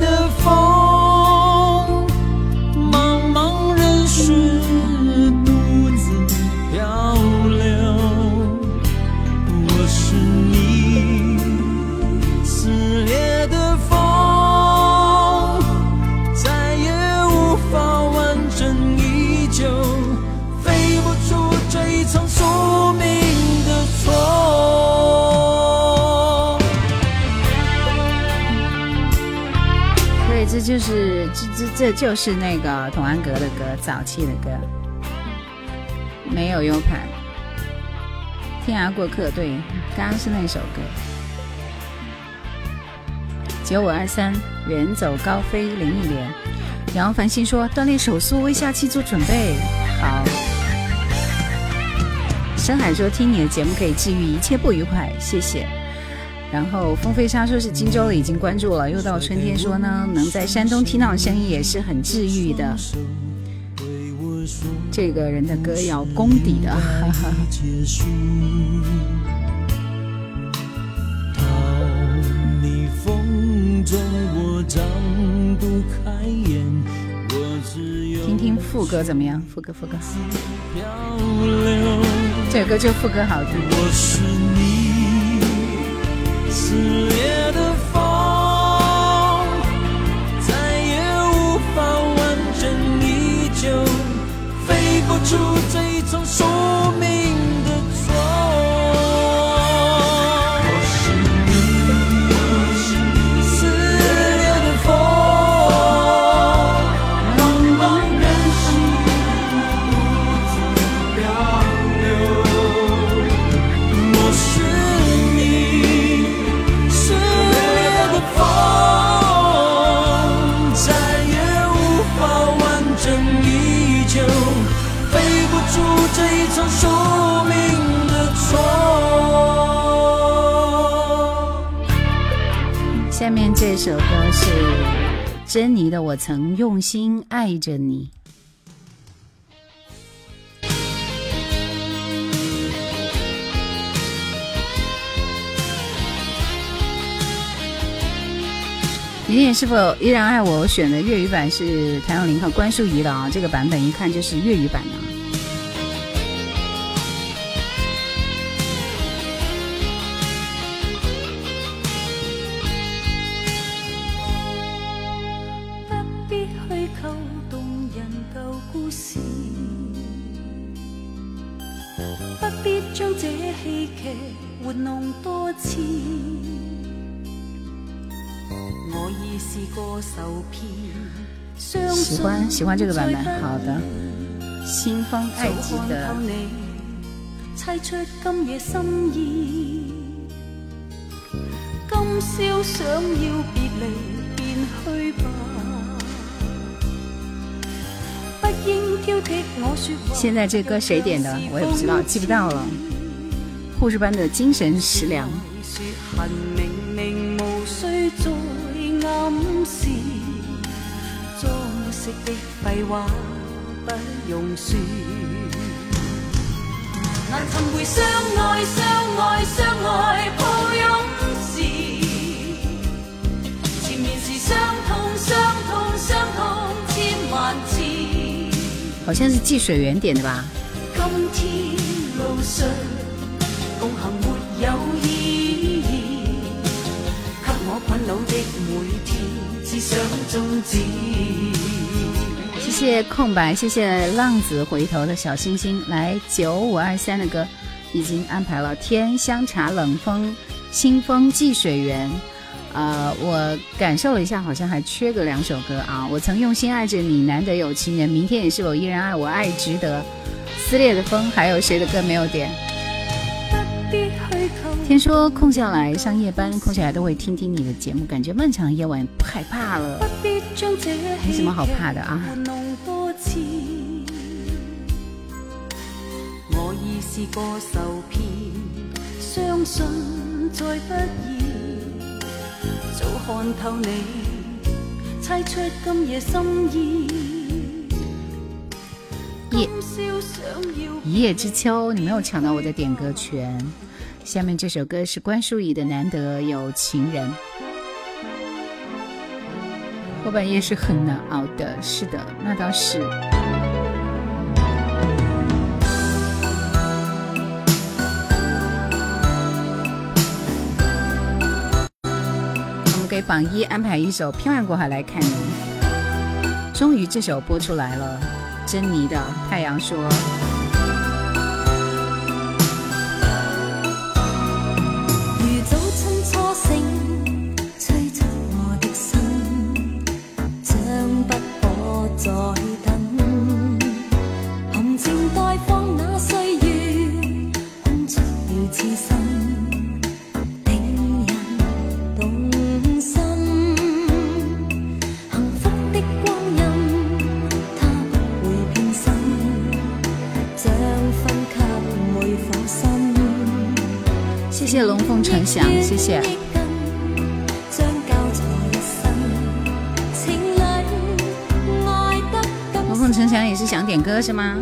的风，就是这这这就是那个童安格的歌，早期的歌，没有 U 盘。天涯过客，对，刚刚是那首歌。九五二三，远走高飞，林忆莲。杨繁星说锻炼手速，为下期做准备。好。深海说听你的节目可以治愈一切不愉快，谢谢。然后风飞沙说是荆州的，已经关注了。又到春天说呢，能在山东听到声音也是很治愈的。这个人的歌要功底的，哈哈。听听副歌怎么样？副歌，副歌。这首歌就副歌好听。撕裂的风，再也无法完整依旧，飞不出这一场宿命。首歌是珍妮的《我曾用心爱着你》。你也是否依然爱我？我选的粤语版是谭咏麟和关淑怡的啊，这个版本一看就是粤语版的。啊喜歡喜歡這個版本好的新風愛吉的猜出今夜心意。今宵想要别离，便去吧。不应挑剔我說話。現在这歌谁点的？我也不知道，记不到了。护士班的精神食糧。說恨明明無需再暗示，裝飾的廢話不用說。難尋回相愛、相愛、相愛抱擁時，前面是傷痛、傷痛、傷痛千萬次。好像是季水源點的吧？今天路上共行沒有意義，給我困擾的每天，只想終止。謝謝空白，谢谢浪子回头的小星星。来九五二三的歌已经安排了，天香茶冷风清风寄水源。呃，我感受了一下，好像还缺个两首歌啊。我曾用心爱着你，难得有情人。明天你是否依然爱我？爱值得。撕裂的风，还有谁的歌没有点？不听说空下来上夜班，空下来都会听听你的节目，感觉漫长的夜晚不害怕了。没什么好怕的啊。我已试过受骗，相信再不易早看透你，猜出今夜心意。夜一叶知秋，你没有抢到我的点歌权。下面这首歌是关淑怡的《难得有情人》。后半夜是很难熬的，是的，那倒是。我们给榜一安排一首《漂洋过海来看你》。终于这首播出来了，珍妮的《太阳说》。谢谢龙凤呈祥，谢谢。龙凤呈祥也是想点歌是吗？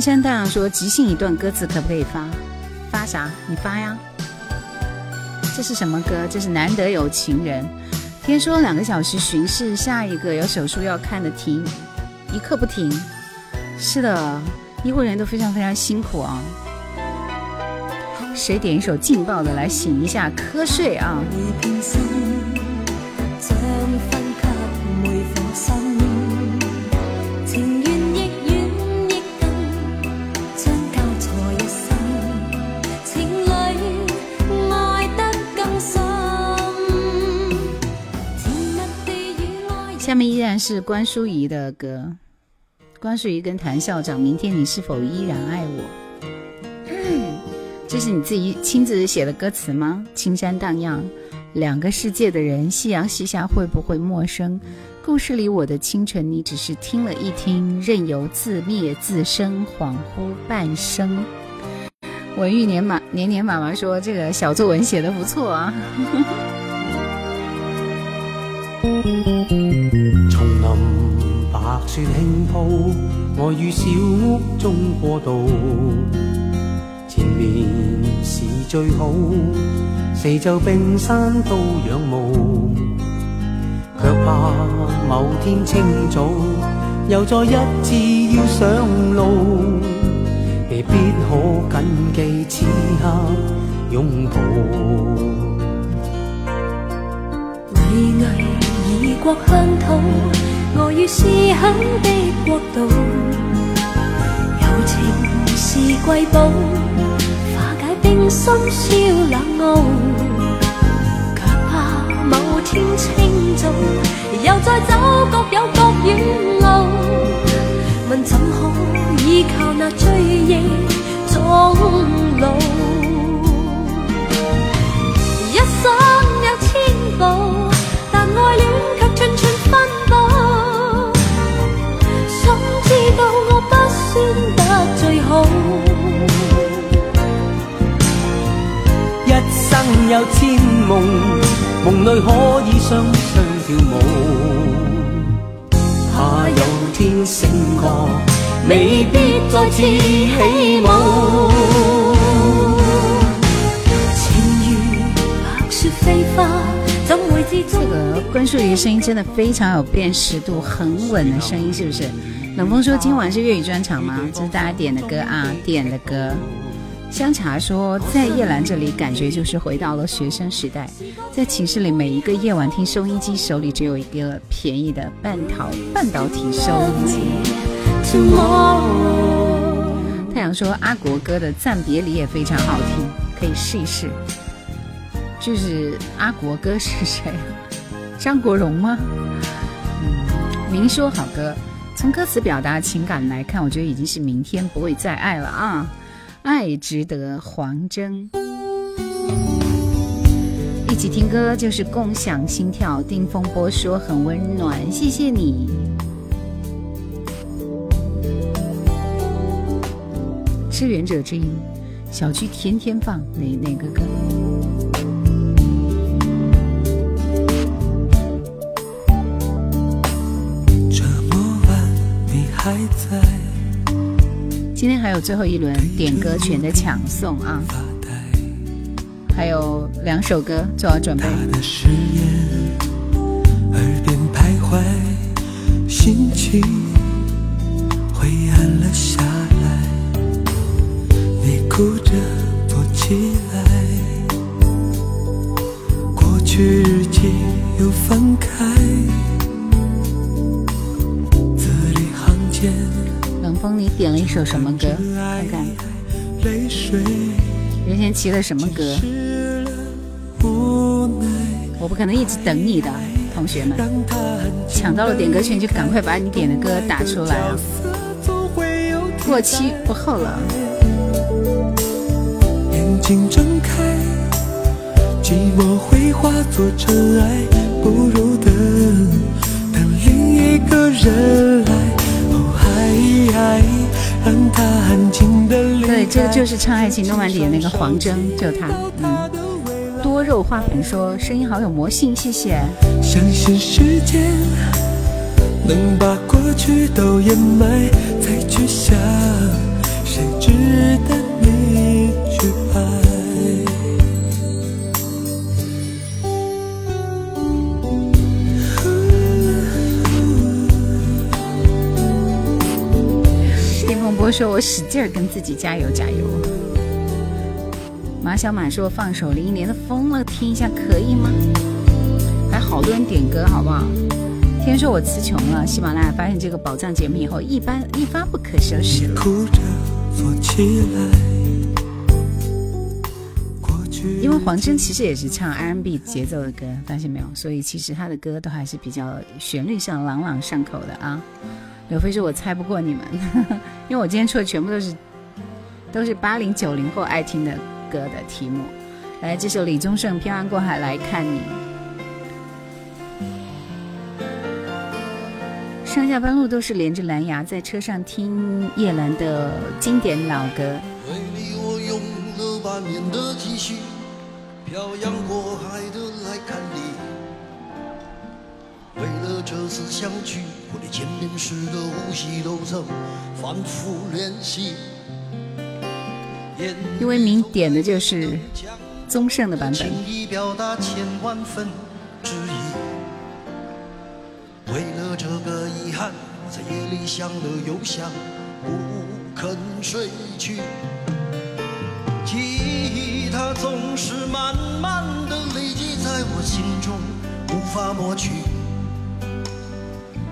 山大说：“即兴一段歌词可不可以发？发啥？你发呀！这是什么歌？这是难得有情人。听说两个小时巡视，下一个有手术要看的停，一刻不停。是的，医护人员都非常非常辛苦啊。谁点一首劲爆的来醒一下瞌睡啊？”是关淑怡的歌，关淑怡跟谭校长，明天你是否依然爱我？这是你自己亲自写的歌词吗？青山荡漾，两个世界的人，夕阳西下会不会陌生？故事里我的清晨，你只是听了一听，任由自灭自生，恍惚半生。文玉年马年年妈妈说这个小作文写的不错啊。林白雪轻铺，我于小屋中过渡。前面是最好，四周冰山都仰慕。却怕某天清早，又再一次要上路，未必可谨记此刻拥抱。巍巍异国乡土。我于思乡的国度，友情是瑰宝，化解冰心消冷傲。却怕某天清早，又再走各有各远路。问怎可依靠那追忆有千梦，梦里可以双双跳舞。怕有天醒觉，未必再次起舞。情如白雪飞花。怎會知这？个关淑怡声音真的非常有辨识度，很稳的声音，是不是？冷风说今晚是粤语专场吗？这是大家点的歌啊，点的歌。香茶说，在叶兰这里，感觉就是回到了学生时代，在寝室里每一个夜晚听收音机，手里只有一个便宜的半导半导体收音机。Tomorrow，太阳说阿国哥的《暂别离》也非常好听，可以试一试。就是阿国哥是谁？张国荣吗？嗯，明说好歌，从歌词表达情感来看，我觉得已经是明天不会再爱了啊！爱值得黄征。一起听歌就是共享心跳。丁风波说很温暖，谢谢你。志愿者之音，小区天天放哪哪个歌？这么晚你还在今天还有最后一轮点歌权的抢送啊，发呆？还有两首歌做好准备。他的誓言，耳边徘徊，心情灰暗了下来。你哭着躲起来，过去日记又翻开，字里行间。风，你点了一首什么歌？看看泪水任贤齐的什么歌？我不可能一直等你的，同学们，抢到了点歌权就赶快把你点的歌打出来啊！过期不候了。眼睛睁开，寂寞会化作尘埃，不如等等另一个人。爱爱，让他安静的离开。对，这个就是唱《爱情诺曼底》的那个黄征，就他。嗯，多肉花盆说声音好有魔性，谢谢。相信时间能把过去都掩埋，再去想谁值得说：“我使劲儿跟自己加油加油。”马小马说：“放首林忆莲的《疯了》听一下可以吗？”还好多人点歌，好不好？天说我词穷了，喜马拉雅发现这个宝藏节目以后，一般一发不可收拾了。哭着坐起来。过去因为黄征其实也是唱 R&B 节奏的歌，发现没有？所以其实他的歌都还是比较旋律上朗朗上口的啊。刘飞说：“我猜不过你们，因为我今天出的全部都是都是八零九零后爱听的歌的题目。”来，这首李宗盛《漂洋过海来看你》。上下班路都是连着蓝牙，在车上听叶兰的经典老歌。为你我用了半年的积蓄，漂洋过海的来看你。为了这次相聚，我连见面时的呼吸都曾反复练习。因为您点的就是宗盛的版本轻。易表达千万分之一。为了这个遗憾，我在夜里想了又想，不肯睡去。记忆它总是慢慢的累积在我心中，无法抹去。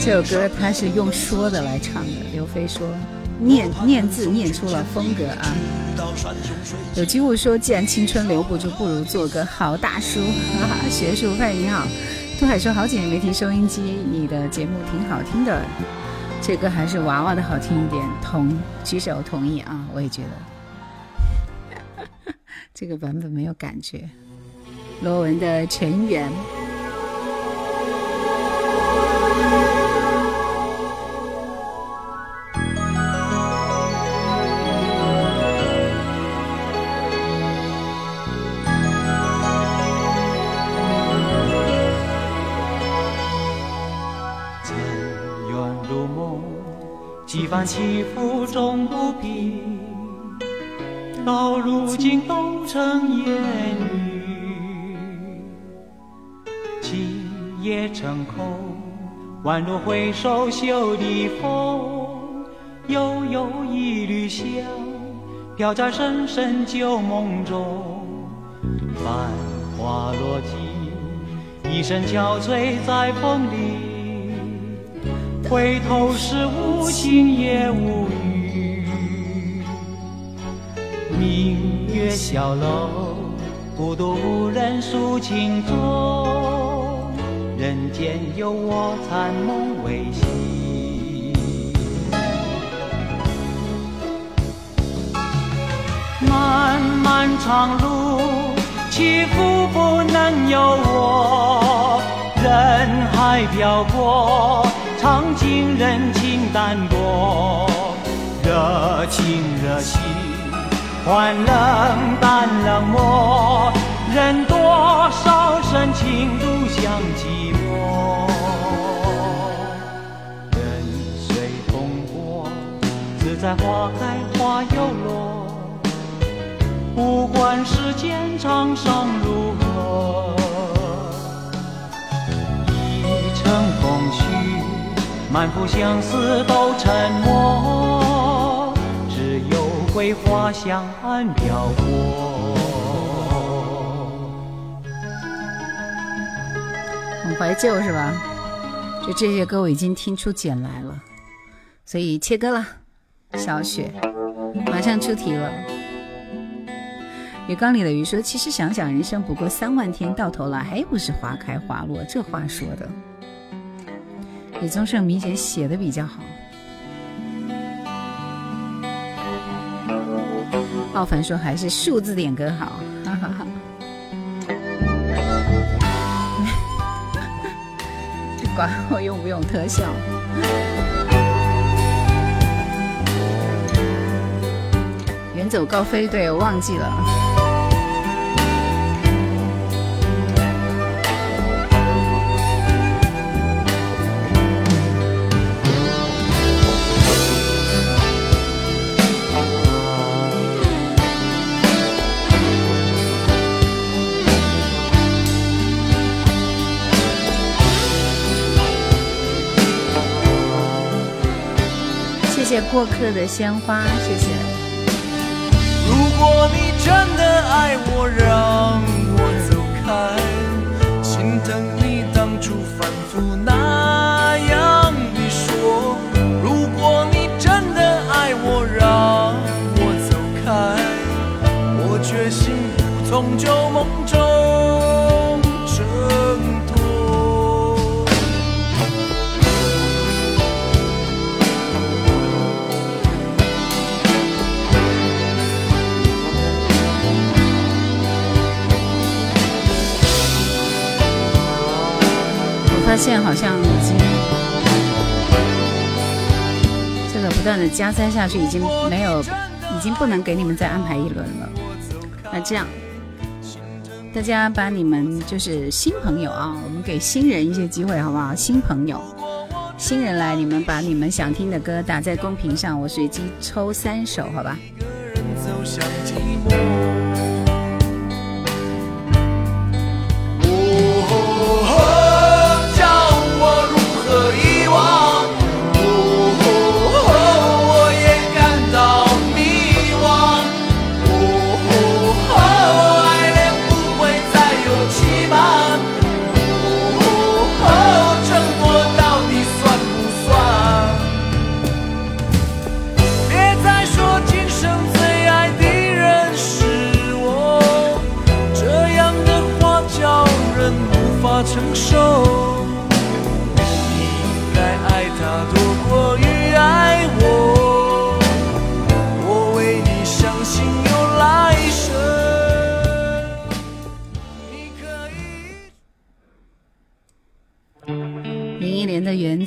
这首歌他是用说的来唱的，刘飞说念念字念出了风格啊。有机会说，既然青春留不住，不如做个好大叔。哈哈，学术派你好，杜海说好几年没听收音机，你的节目挺好听的，这歌还是娃娃的好听一点。同举手同意啊，我也觉得 这个版本没有感觉。罗文的《尘缘》，起伏终不平，到如今都成烟雨。今夜成空，宛若回首袖的风，悠悠一缕香，飘在深深旧梦中。繁花落尽，一身憔悴在风里。回头时无情也无语。明月小楼，孤独无人诉情衷。人间有我残梦未醒。漫漫长路，起伏不能由我。人海漂泊，尝尽人情淡薄。热情热心，换冷淡冷漠。人多少深情独向寂寞。人随风过，自在花开花又落。不管世间沧桑如何，一程风絮，满腹相思都沉默，只有桂花香暗飘过。很怀旧是吧？就这些歌我已经听出茧来了，所以切歌了。小雪马上出题了。鱼缸里的鱼说：“其实想想，人生不过三万天，到头来还不是花开花落。”这话说的，李宗盛、明显写的比较好。奥凡说：“还是数字点歌好。”哈哈哈。管我用不用特效。远走高飞，对我忘记了。谢谢过客的鲜花，谢谢。如果你真的爱我，让我走开，心疼你当初反复那样的说。如果你真的爱我，让我走开，我决心不从旧梦现在好像已经这个不断的加塞下去，已经没有，已经不能给你们再安排一轮了。那这样，大家把你们就是新朋友啊，我们给新人一些机会，好不好？新朋友，新人来，你们把你们想听的歌打在公屏上，我随机抽三首，好吧？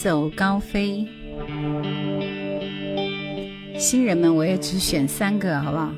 走高飞》，新人们我也只选三个，好不好？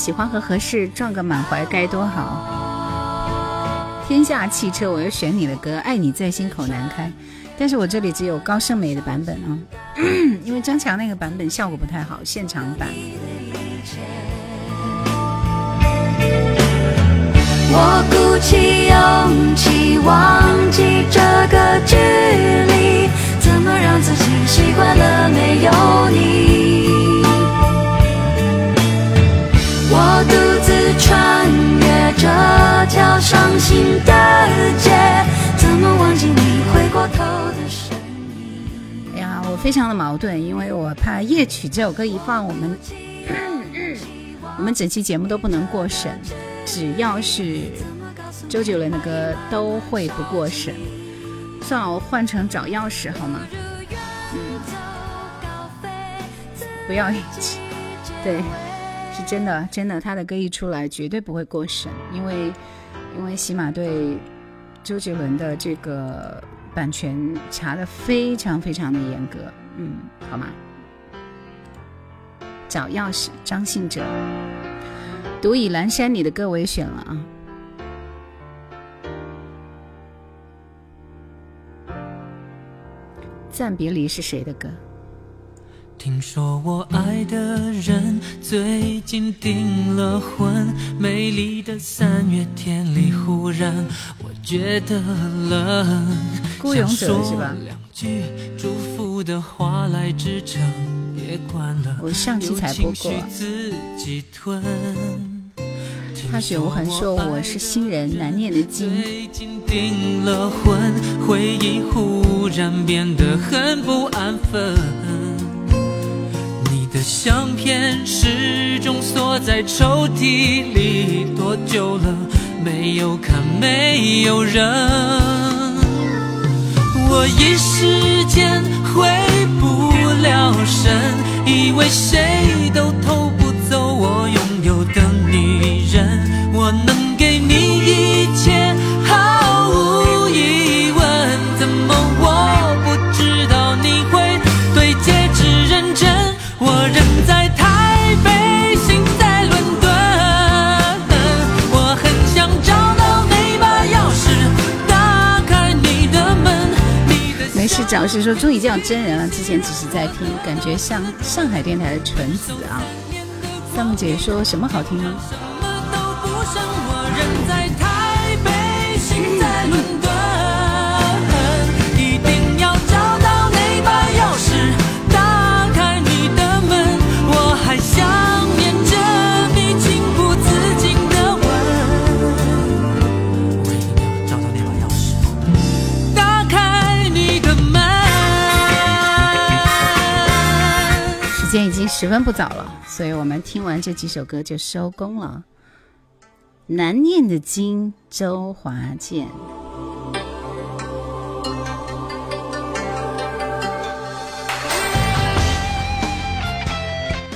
喜欢和合适，撞个满怀该多好。天下汽车，我要选你的歌，爱你在心口难开。但是我这里只有高胜美的版本啊，因为张强那个版本效果不太好，现场版。我鼓起勇气忘记这个距离，怎么让自己习惯了没有你？这条伤心的街，怎么忘记你回过头的身影？哎呀，我非常的矛盾，因为我怕夜曲这首歌一放，我们我们整期节目都不能过审，只要是周杰伦的歌都会不过审。算，我换成找钥匙好吗？嗯，不要一起，对，真的，真的，他的歌一出来绝对不会过审，因为因为喜马对周杰伦的这个版权查的非常非常的严格，嗯，好吗？找钥匙，张信哲，独倚阑珊，你的歌我也选了啊。暂别离是谁的歌？听说我爱的人最近订了婚，美丽的三月天里，忽然我觉得冷，孤勇者想是吧说两句祝福的话来支撑，别管了，我上期才播过自己吞。踏雪无痕说我是新人，难念的经。最近订了婚，回忆忽然变得很不安分。的相片始终锁在抽屉里，多久了没有看，没有扔。我一时间回不了神，以为谁都偷不走我拥有的女人。我能的是说终于见到真人了，之前只是在听，感觉像上海电台的纯子啊。三木姐说什么好听吗？十分不早了，所以我们听完这几首歌就收工了。难念的经，周华健。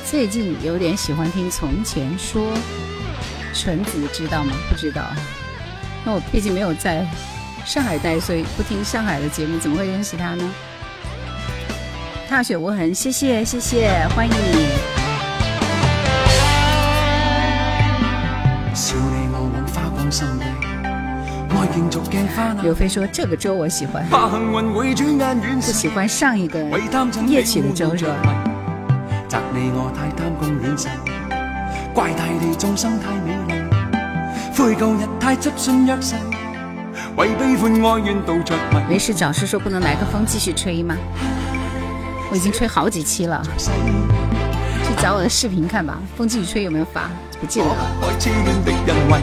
最近有点喜欢听《从前说》，纯子知道吗？不知道。那我毕竟没有在上海待，所以不听上海的节目，怎么会认识他呢？踏雪无痕，谢谢谢谢，欢迎你。刘飞說這個周我喜歡，怕幸運會轉眼遠逝不喜歡上一個為貪嗔夜曲的周是你我太怪大地眾生太美麗，悔舊日太執信約誓，為悲歡哀怨道着迷。没事找事說不能來個風繼續吹嗎？我已經吹好幾期了，去找我的視頻看吧。風繼續吹有沒有發？不記得了。我不該痴戀的人為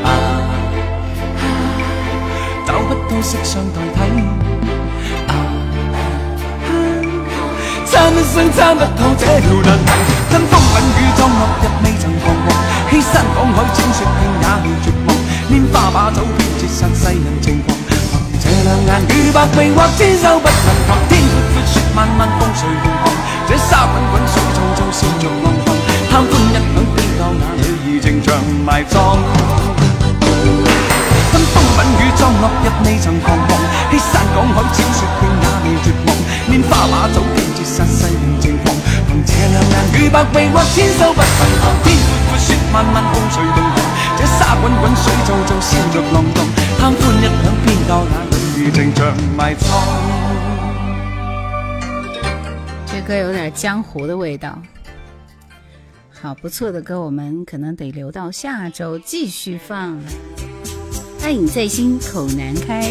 啊找不到色相代替。啊参一生参不透这条难题，跟风吻雨撞落日未曾彷徨，欺山赶海千雪拼也未绝望，拈花把酒偏折煞世人情狂。凭这两眼与百臂或千手不能防天，漫漫风随浪，这沙滚滚水皱皱笑着浪荡，贪欢一晌偏教那女儿情长埋葬。跟风吻雨撞落日未曾彷徨，欺山赶海千雪拼也未绝望，拈花把酒偏折煞世人情狂。凭这两眼与百臂或千手不能防，天阔阔雪漫漫风随浪狂，这沙滚滚水皱皱笑着浪荡，贪欢一晌偏教那女儿情长埋葬。这歌有点江湖的味道。好不错的歌，我们可能得留到下周继续放。爱你在心口难开，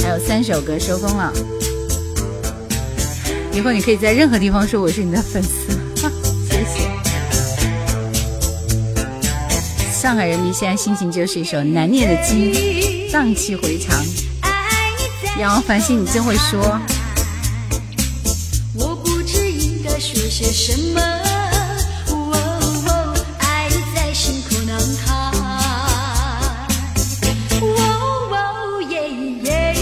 还有三首歌收工了。以后你可以在任何地方说我是你的粉丝，谢谢。上海人民现在心情就是一首难念的经，荡气回肠。杨繁星，你真会说。些什么，哦哦爱在心口难开，哦哦耶耶，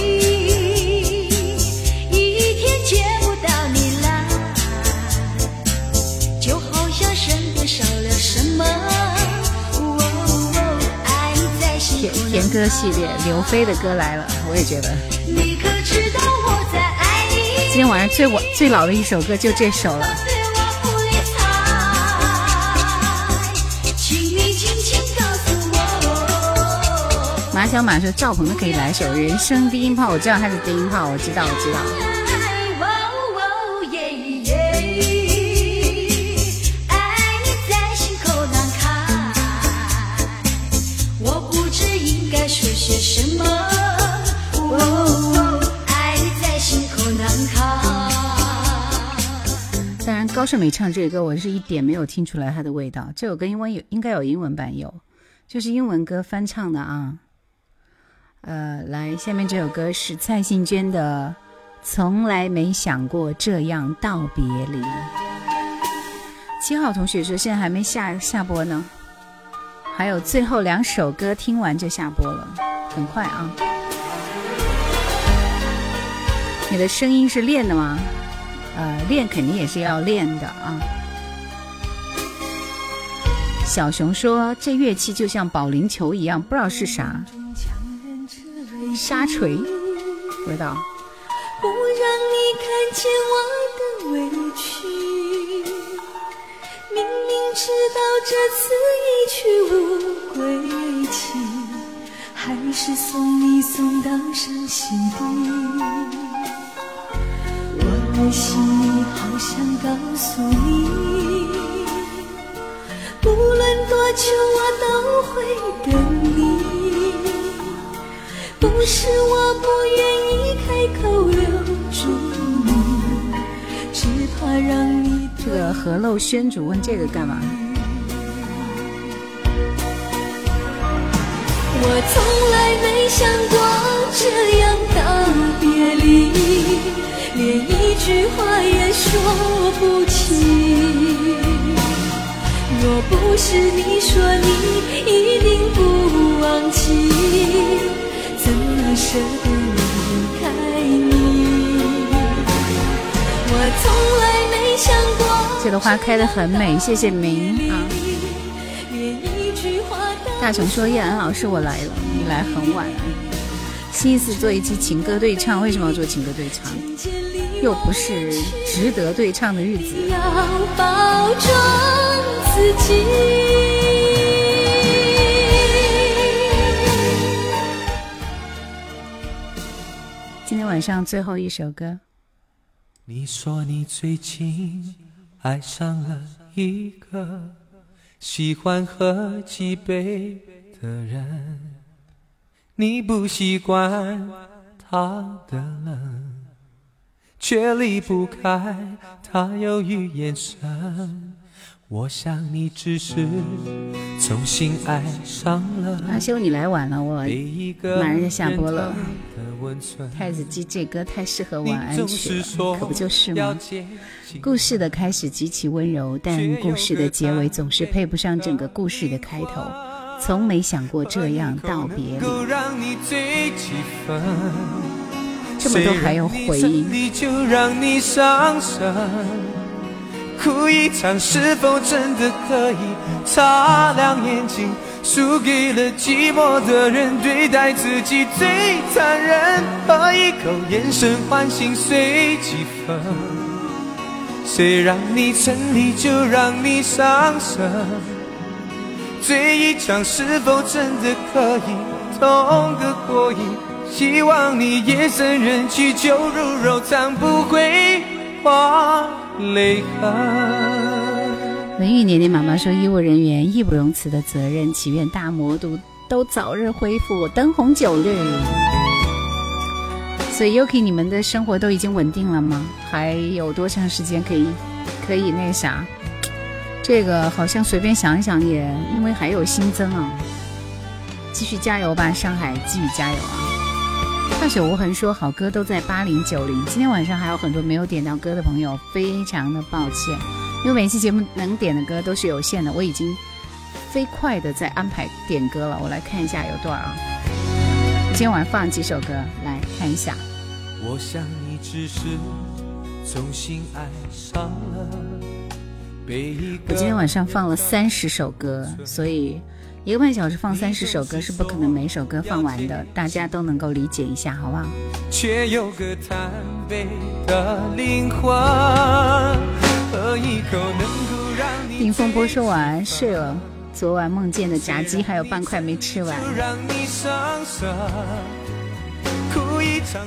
一天见不到你来，就好像身边少了什么，哦哦爱在心甜口难甜歌系列，刘飞的歌来了，我也觉得。你可知道我在爱你？今天晚上最晚最老的一首歌就这首了。小马说赵鹏的可以来首《人生低音炮》，我知道他是低音炮，我知道，我知道。爱你在心口难开，我不知应该说些什么。哦，爱你在心口难开。当然，高胜美唱这个歌，我是一点没有听出来它的味道。这首歌英文有应该有英文版有，就是英文歌翻唱的啊。呃，来，下面这首歌是蔡幸娟的《从来没想过这样道别离》。七号同学说现在还没下下播呢，还有最后两首歌听完就下播了，很快啊。你的声音是练的吗？呃，练肯定也是要练的啊。小熊说：“这乐器就像保龄球一样，不知道是啥。沙锤，不知道。不让你看见我的委屈。明明知道这次一去无归期，还是送你送到伤心地。我的心里好想告诉你，不论多久我都会等你。不是我不愿意开口留住你，只怕让你这个河漏轩主问这个干嘛？我从来没想过这样道别离，连一句话也说不清。若不是你说你一定不忘记，舍得离开你？我从来没想过这个花开的很美，谢谢明啊。大雄说：“叶安老师，我来了，你来很晚了。星期四做一期情歌对唱，为什么要做情歌对唱？又不是值得对唱的日子。要包装自己。天晚上最后一首歌，你说你最近爱上了一个喜欢喝几杯的人，你不习惯他的冷，却离不开他忧郁眼神。我想你只是重新爱上了阿修，你来晚了，我马上就下播了。太子鸡这歌太适合晚安曲了，可不就是吗？故事的开始极其温柔，但故事的结尾总是配不上整个故事的开头。从没想过这样道别。能够离，让你最几分这么多还有回音。哭一场是否真的可以擦亮眼睛？输给了寂寞的人，对待自己最残忍，喝一口眼神唤醒碎几分。谁让你沉溺就让你伤神，醉一场是否真的可以痛个过瘾？希望你夜深人静酒入柔肠不会花泪痕。文玉年年妈妈说：“医务人员义不容辞的责任，祈愿大魔都都早日恢复，灯红酒绿。”所以 Yuki，你们的生活都已经稳定了吗？还有多长时间可以可以那啥？这个好像随便想一想也，因为还有新增啊。继续加油吧，上海，继续加油啊！大雪无痕说好歌都在八零九零，今天晚上还有很多没有点到歌的朋友，非常的抱歉。因为每期节目能点的歌都是有限的，我已经飞快的在安排点歌了。我来看一下有多少啊？今天晚上放几首歌，来看一下。我想你只是重新爱上了我今天晚上放了三十首歌，所以一个半小时放三十首歌是不可能每首歌放完的，大家都能够理解一下，好不好？却有个贪杯的灵魂，喝一口能够让你听风波说晚安睡了，昨晚梦见的炸鸡还有半块没吃完。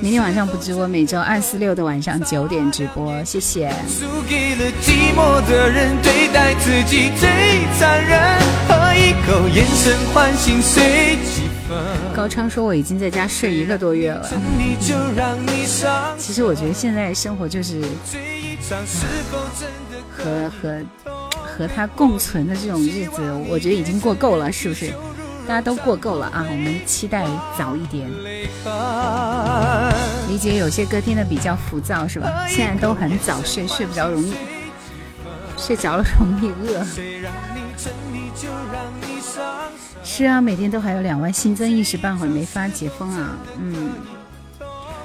明天晚上不直播，每周二、四、六的晚上九点直播，谢谢。输给了寂寞的人，对待自己最残忍，喝一口眼神唤醒随几分。高昌说我已经在家睡一个多月了。其实我觉得现在生活就是和和和他共存的这种日子，我觉得已经过够了，是不是？大家都过够了啊！我们期待早一点。理解有些歌听的比较浮躁，是吧？现在都很早睡，睡不着容易，睡着了容易饿。是啊，每天都还有两万新增，一时半会儿没法解封啊。嗯，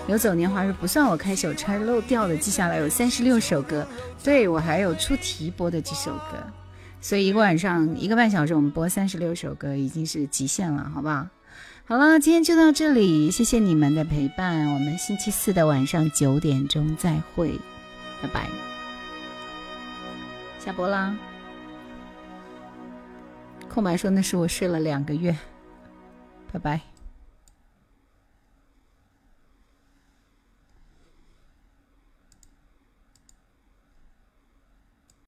游走年华是不算我开手拆漏掉的，记下来有三十六首歌，对我还有出题播的几首歌，所以一个晚上一个半小时我们播三十六首歌已经是极限了，好不好？好了，今天就到这里，谢谢你们的陪伴，我们星期四的晚上九点钟再会，拜拜，下播啦。空白说那是我睡了两个月，拜拜。